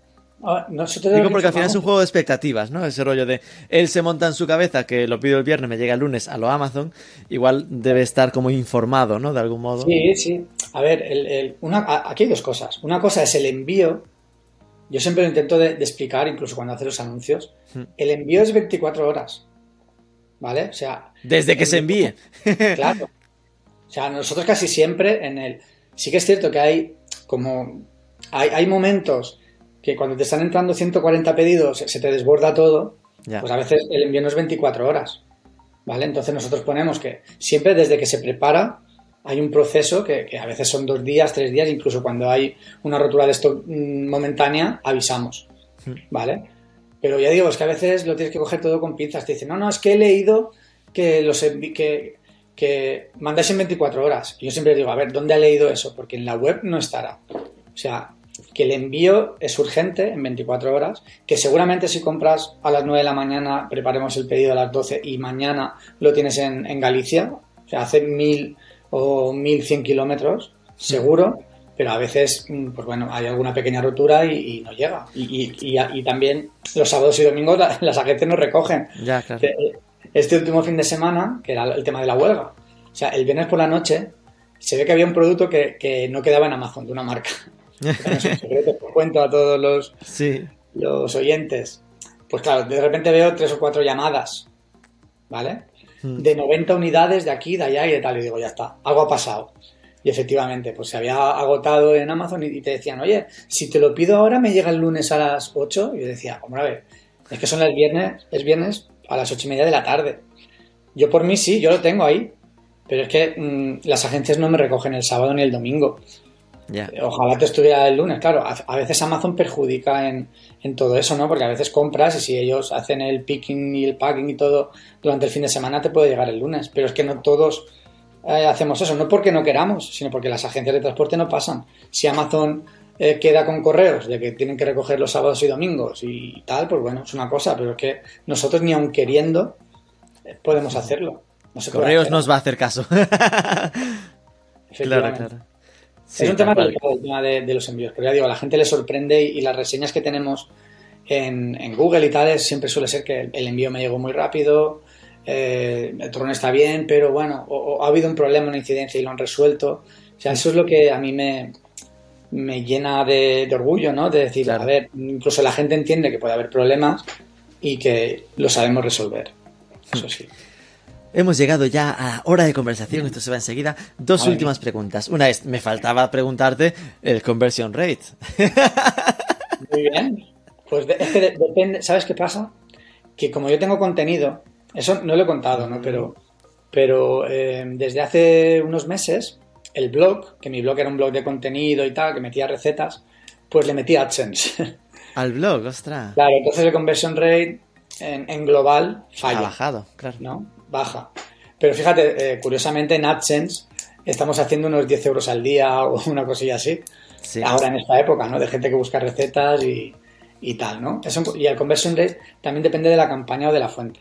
Ah, nosotros Digo porque al final es un juego de expectativas, ¿no? Ese rollo de él se monta en su cabeza que lo pido el viernes, me llega el lunes a lo Amazon, igual debe estar como informado, ¿no? De algún modo. Sí, sí. A ver, el- el- una, aquí hay dos cosas. Una cosa es el envío. Yo siempre lo intento de, de explicar, incluso cuando hace los anuncios. Hmm. El envío es 24 horas. ¿Vale? O sea, Desde que se envíe. claro. O sea, nosotros casi siempre en el... Sí que es cierto que hay como... Hay, hay momentos que cuando te están entrando 140 pedidos se te desborda todo. Ya. Pues a veces el envío no es 24 horas. ¿Vale? Entonces nosotros ponemos que siempre desde que se prepara hay un proceso que, que a veces son dos días, tres días, incluso cuando hay una rotura de esto mm, momentánea, avisamos. ¿Vale? Pero ya digo, es que a veces lo tienes que coger todo con pinzas. Te dicen, no, no, es que he leído que los que, que mandáis en 24 horas. Yo siempre digo, a ver, ¿dónde ha leído eso? Porque en la web no estará. O sea, que el envío es urgente en 24 horas, que seguramente si compras a las 9 de la mañana, preparemos el pedido a las 12 y mañana lo tienes en, en Galicia, o sea, hace 1000 o 1100 kilómetros, seguro, pero a veces, mm, pues bueno, hay alguna pequeña rotura y, y no llega. Y, y- y- y también los sábados y domingos la- las agencias nos recogen. Ya, claro. Este último fin de semana, que era el tema de la huelga, o sea, el viernes por la noche se ve que había un producto que, que no quedaba en Amazon de una marca. Es un secreto, cuento a todos los, Sí. los oyentes. Pues claro, de repente veo tres o cuatro llamadas, ¿vale? Mm. De 90 unidades de aquí, de allá y de tal. Y digo, ya está, algo ha pasado. Y efectivamente, pues se había agotado en Amazon y te decían, oye, si te lo pido ahora, me llega el lunes a las 8. Y yo decía, hombre, a ver, es que son el viernes, es viernes a las ocho y media de la tarde. Yo por mí sí, yo lo tengo ahí. Pero es que mm, las agencias no me recogen el sábado ni el domingo. Ojalá te estuviera el lunes, claro. A, a veces Amazon perjudica en, en todo eso, ¿no? Porque a veces compras y si ellos hacen el picking y el packing y todo durante el fin de semana te puede llegar el lunes. Pero es que no todos eh, hacemos eso, no porque no queramos, sino porque las agencias de transporte no pasan. Si Amazon eh, queda con correos de que tienen que recoger los sábados y domingos y tal, pues bueno, es una cosa, pero es que nosotros ni aun queriendo eh, podemos hacerlo. No se puede Correos hacer, nos va a hacer caso. claro, claro. Sí, es un tema delicado el tema de, de los envíos, pero ya digo, a la gente le sorprende y, y las reseñas que tenemos en, en Google y tal siempre suele ser que el envío me llegó muy rápido, eh, el turno está bien, pero bueno, o, o ha habido un problema, una incidencia y lo han resuelto. O sea, eso es lo que a mí me, me llena de, de orgullo, ¿no? De decir, Claro. a ver, incluso la gente entiende que puede haber problemas y que lo sabemos resolver. Eso sí. Hemos llegado ya a hora de conversación, esto se va enseguida. Dos últimas preguntas. Una es, me faltaba preguntarte el conversion rate. Muy bien. Pues de- es que de- depende, ¿sabes qué pasa? Que como yo tengo contenido, eso no lo he contado, ¿no? Pero, pero eh, desde hace unos meses, el blog, que mi blog era un blog de contenido y tal, que metía recetas, pues le metí AdSense. Al blog, ostras. claro, entonces el conversion rate en, en global Ha falla, bajado, claro. ¿no? Baja. Pero fíjate, eh, curiosamente en AdSense estamos haciendo unos 10 euros al día o una cosilla así Sí. ahora en esta época, ¿no? De gente que busca recetas y, y tal, ¿no? Eso, y el conversion rate también depende de la campaña o de la fuente.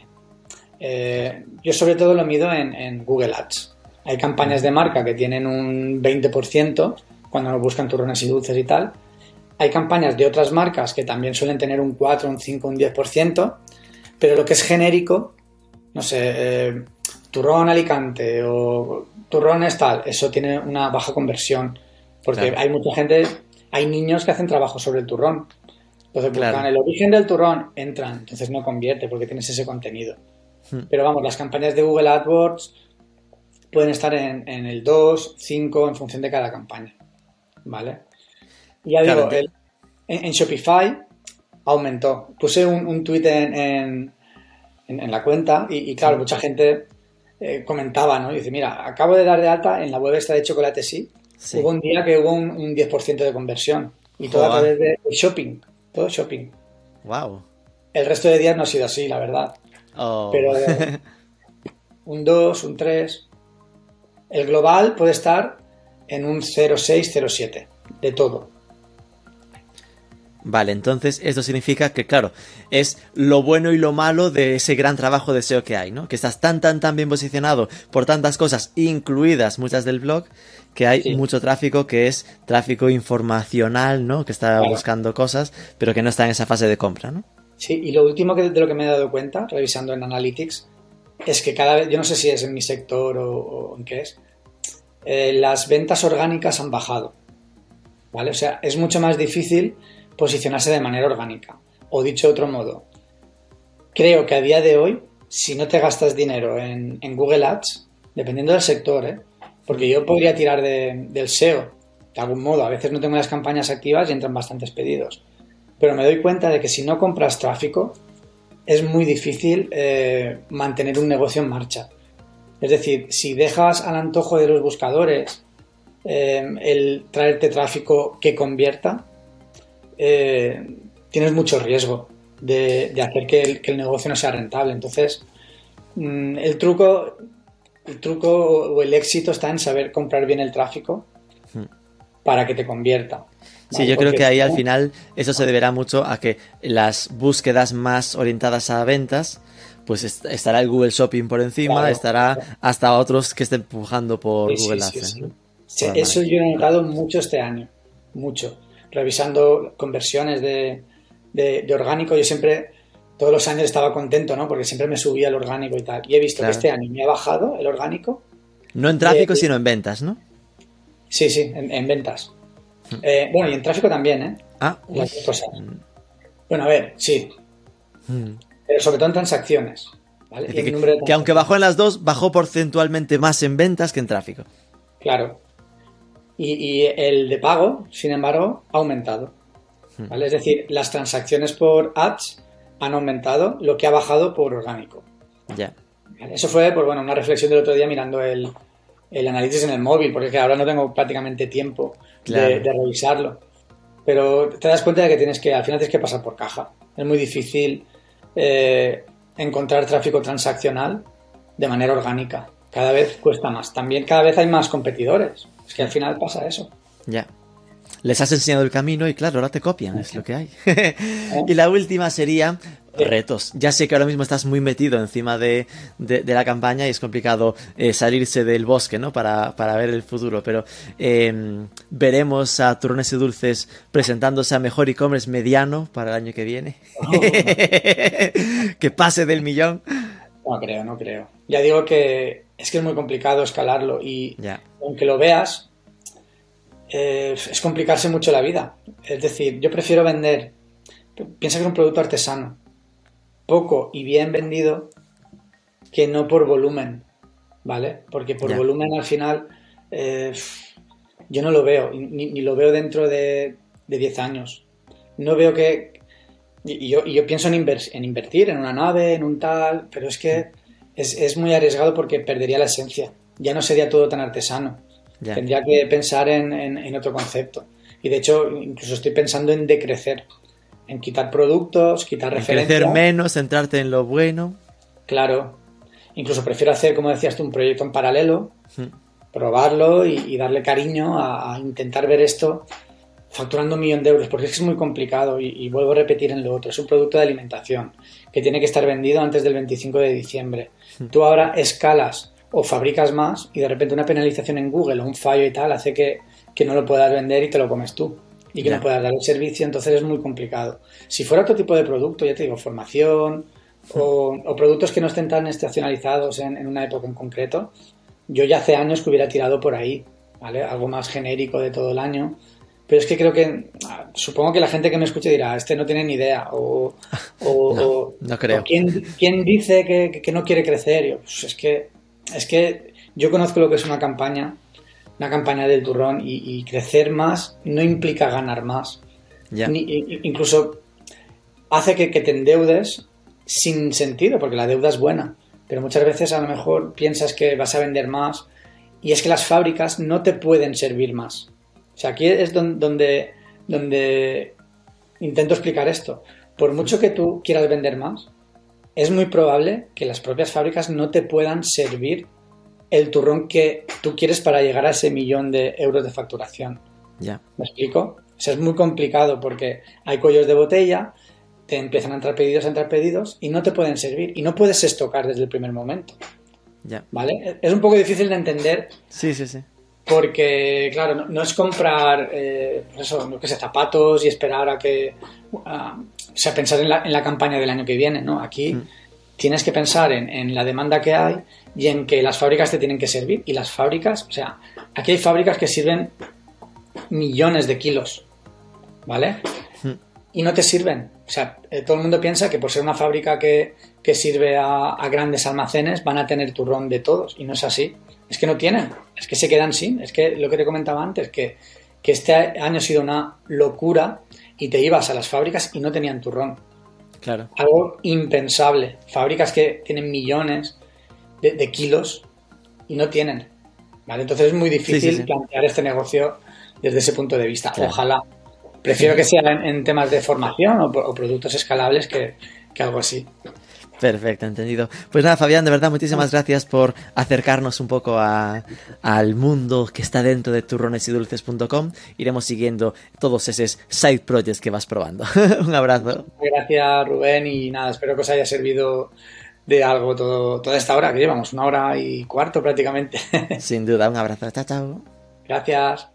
Eh, yo sobre todo lo mido en, en Google Ads. Hay campañas de marca que tienen un 20% cuando nos buscan turrones y dulces y tal. Hay campañas de otras marcas que también suelen tener un 4, un 5, un 10%, pero lo que es genérico, no sé, eh, turrón Alicante o turrones tal, eso tiene una baja conversión. Porque Claro. hay mucha gente, hay niños que hacen trabajo sobre el turrón. Entonces buscan Claro. el origen del turrón, entran, entonces no convierte porque tienes ese contenido. Hmm. Pero vamos, las campañas de Google AdWords pueden estar en, en el 2, 5 en función de cada campaña. ¿Vale? Y ya digo, el- en, en Shopify aumentó. Puse un, un tweet en, en- la cuenta y, y claro, mucha gente eh, comentaba, ¿no? Y dice, mira, acabo de dar de alta en la web esta de Chocolate Sí. Sí. Hubo un día que hubo un, un 10% de conversión. Y todo a través de de shopping. Todo shopping. Wow. El resto de días no ha sido así, la verdad. Oh. Pero un 2, un 3. El global puede estar en un 0,6, 0,7 de todo. Vale, entonces esto significa que, claro, es lo bueno y lo malo de ese gran trabajo de SEO que hay, ¿no? Que estás tan, tan, tan bien posicionado por tantas cosas, incluidas muchas del blog, que hay mucho tráfico que es tráfico informacional, ¿no? Que está buscando cosas, pero que no está en esa fase de compra, ¿no? Sí, y lo último que, de lo que me he dado cuenta, revisando en Analytics, es que cada vez, yo no sé si es en mi sector o, en qué es, eh, las ventas orgánicas han bajado. ¿Vale? O sea, es mucho más difícil posicionarse de manera orgánica. O dicho de otro modo, creo que a día de hoy, si no te gastas dinero en, Google Ads, dependiendo del sector, ¿eh? porque yo podría tirar del SEO, de algún modo, a veces no tengo las campañas activas y entran bastantes pedidos, pero me doy cuenta de que si no compras tráfico, es muy difícil eh, mantener un negocio en marcha. Es decir, si dejas al antojo de los buscadores eh, el traerte tráfico que convierta, eh, tienes mucho riesgo de, hacer que el, negocio no sea rentable. Entonces, mm, el truco, el truco o el éxito está en saber comprar bien el tráfico hmm. para que te convierta. Sí, yo creo que ahí al final eso se deberá mucho a que las búsquedas más orientadas a ventas, pues estará el Google Shopping por encima, estará hasta otros que estén empujando por Google Ads. eso yo he notado mucho este año, mucho revisando conversiones de, orgánico, yo siempre, todos los años estaba contento, ¿no? Porque siempre me subía el orgánico y tal. Y he visto que este año me ha bajado el orgánico. No en tráfico, sino en ventas, ¿no? Sí, sí, en, ventas. Eh, bueno, y en tráfico también, ¿eh? Ah, Bueno, a ver, sí. Hmm. Pero sobre todo en transacciones. que, aunque bajó en las dos, bajó porcentualmente más en ventas que en tráfico. Claro. Y, el de pago, sin embargo, ha aumentado. Hmm. ¿vale? Es decir, las transacciones por ads han aumentado, lo que ha bajado por orgánico. Ya. Eso fue, pues bueno, una reflexión del otro día mirando el, el análisis en el móvil, porque ahora no tengo prácticamente tiempo de, revisarlo. Pero te das cuenta de que tienes que, al final tienes que pasar por caja. Es muy difícil eh, encontrar tráfico transaccional de manera orgánica. Cada vez cuesta más. También cada vez hay más competidores. Es que al final pasa eso. Ya. Les has enseñado el camino y claro, ahora te copian, es lo que hay. y la última sería retos. Ya sé que ahora mismo estás muy metido encima de, la campaña y es complicado eh, salirse del bosque, ¿no? Para, ver el futuro, pero em, veremos a Turrones y Dulces presentándose a mejor e-commerce mediano para el año que viene. Oh. que pase del millón. No creo, no creo. Ya digo que es que es muy complicado escalarlo y aunque lo veas, eh, es complicarse mucho la vida. Es decir, yo prefiero vender, piensa que es un producto artesano, poco y bien vendido, que no por volumen, ¿vale? Porque por volumen al final eh, yo no lo veo, ni, lo veo dentro de, 10 años. No veo que... Y yo, yo pienso en, en invertir en una nave, en un tal, pero es que es, muy arriesgado porque perdería la esencia. Ya no sería todo tan artesano. Tendría que pensar en, otro concepto. Y de hecho, incluso estoy pensando en decrecer, en quitar productos, quitar referencias. Crecer menos, centrarte en lo bueno. Claro. Incluso prefiero hacer, como decías tú, un proyecto en paralelo, hmm. probarlo y, darle cariño a, intentar ver esto facturando un millón de euros, porque es muy complicado y, vuelvo a repetir en lo otro, es un producto de alimentación que tiene que estar vendido antes del 25 de diciembre. Hmm. Tú ahora escalas o fabricas más y de repente una penalización en Google o un fallo y tal hace que, no lo puedas vender y te lo comes tú y que no puedas dar el servicio, entonces es muy complicado. Si fuera otro tipo de producto, ya te digo, formación hmm. o, productos que no estén tan estacionalizados en, en una época en concreto, yo ya hace años que hubiera tirado por ahí, ¿vale? Algo más genérico de todo el año pero es que creo que, supongo que la gente que me escuche dirá, este no tiene ni idea, o, no, creo. ¿quién, dice que, no quiere crecer? Yo, pues es, que, es que yo conozco lo que es una campaña, una campaña del turrón, y, crecer más no implica ganar más. incluso hace que, que te endeudes sin sentido, porque la deuda es buena, pero muchas veces a lo mejor piensas que vas a vender más, y es que las fábricas no te pueden servir más. O sea, aquí es donde, donde intento explicar esto. Por mucho que tú quieras vender más, es muy probable que las propias fábricas no te puedan servir el turrón que tú quieres para llegar a ese millón de euros de facturación. Ya. ¿Me explico? Es muy complicado porque hay cuellos de botella, te empiezan a entrar pedidos, a entrar pedidos y no te pueden servir y no puedes estocar desde el primer momento. Ya. ¿Vale? Es un poco difícil de entender Sí, sí, sí. porque, claro, no, no es comprar, eh, pues eso, no que sé, zapatos y esperar a que, a- o sea, pensar en la, en la campaña del año que viene, ¿no? Aquí Mm. tienes que pensar en, en la demanda que hay y en que las fábricas te tienen que servir. Y las fábricas, o sea, aquí hay fábricas que sirven millones de kilos, ¿vale? Mm. Y no te sirven. O sea, eh, todo el mundo piensa que por ser una fábrica que, que sirve a, a grandes almacenes van a tener turrón de todos. Y no es así. Es que no tienen. Es que se quedan sin. Es que lo que te comentaba antes, que, que este año ha sido una locura y te ibas a las fábricas y no tenían turrón Claro. algo impensable. Fábricas que tienen millones de, de kilos y no tienen. ¿vale? Entonces es muy difícil Sí, sí, sí. plantear este negocio desde ese punto de vista. Claro. Ojalá. Prefiero que sea en, en temas de formación o, o productos escalables que, que algo así. Perfecto, entendido. Pues nada, Fabián, de verdad, muchísimas gracias por acercarnos un poco a- al mundo que está dentro de turronesidulces.com. Iremos siguiendo todos esos side projects que vas probando. un abrazo. Gracias Rubén y nada, espero que os haya servido de algo todo, toda esta hora que llevamos, una hora y cuarto prácticamente. Sin duda, un abrazo. Chao, chao. Gracias.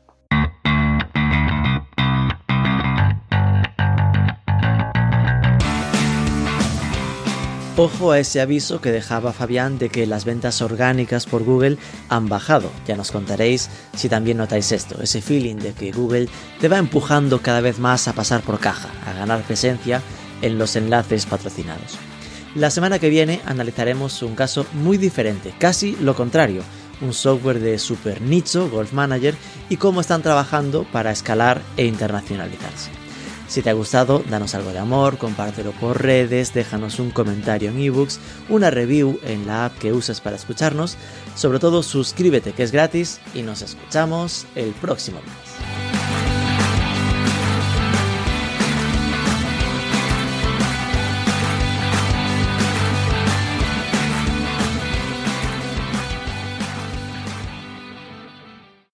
Ojo a ese aviso que dejaba Fabián de que las ventas orgánicas por Google han bajado. Ya nos contaréis si también notáis esto, ese feeling de que Google te va empujando cada vez más a pasar por caja, a ganar presencia en los enlaces patrocinados. La semana que viene analizaremos un caso muy diferente, casi lo contrario, un software de super nicho, Golf Manager, y cómo están trabajando para escalar e internacionalizarse. Si te ha gustado, danos algo de amor, compártelo por redes, déjanos un comentario en ebooks, una review en la app que usas para escucharnos, sobre todo suscríbete que es gratis y nos escuchamos el próximo mes.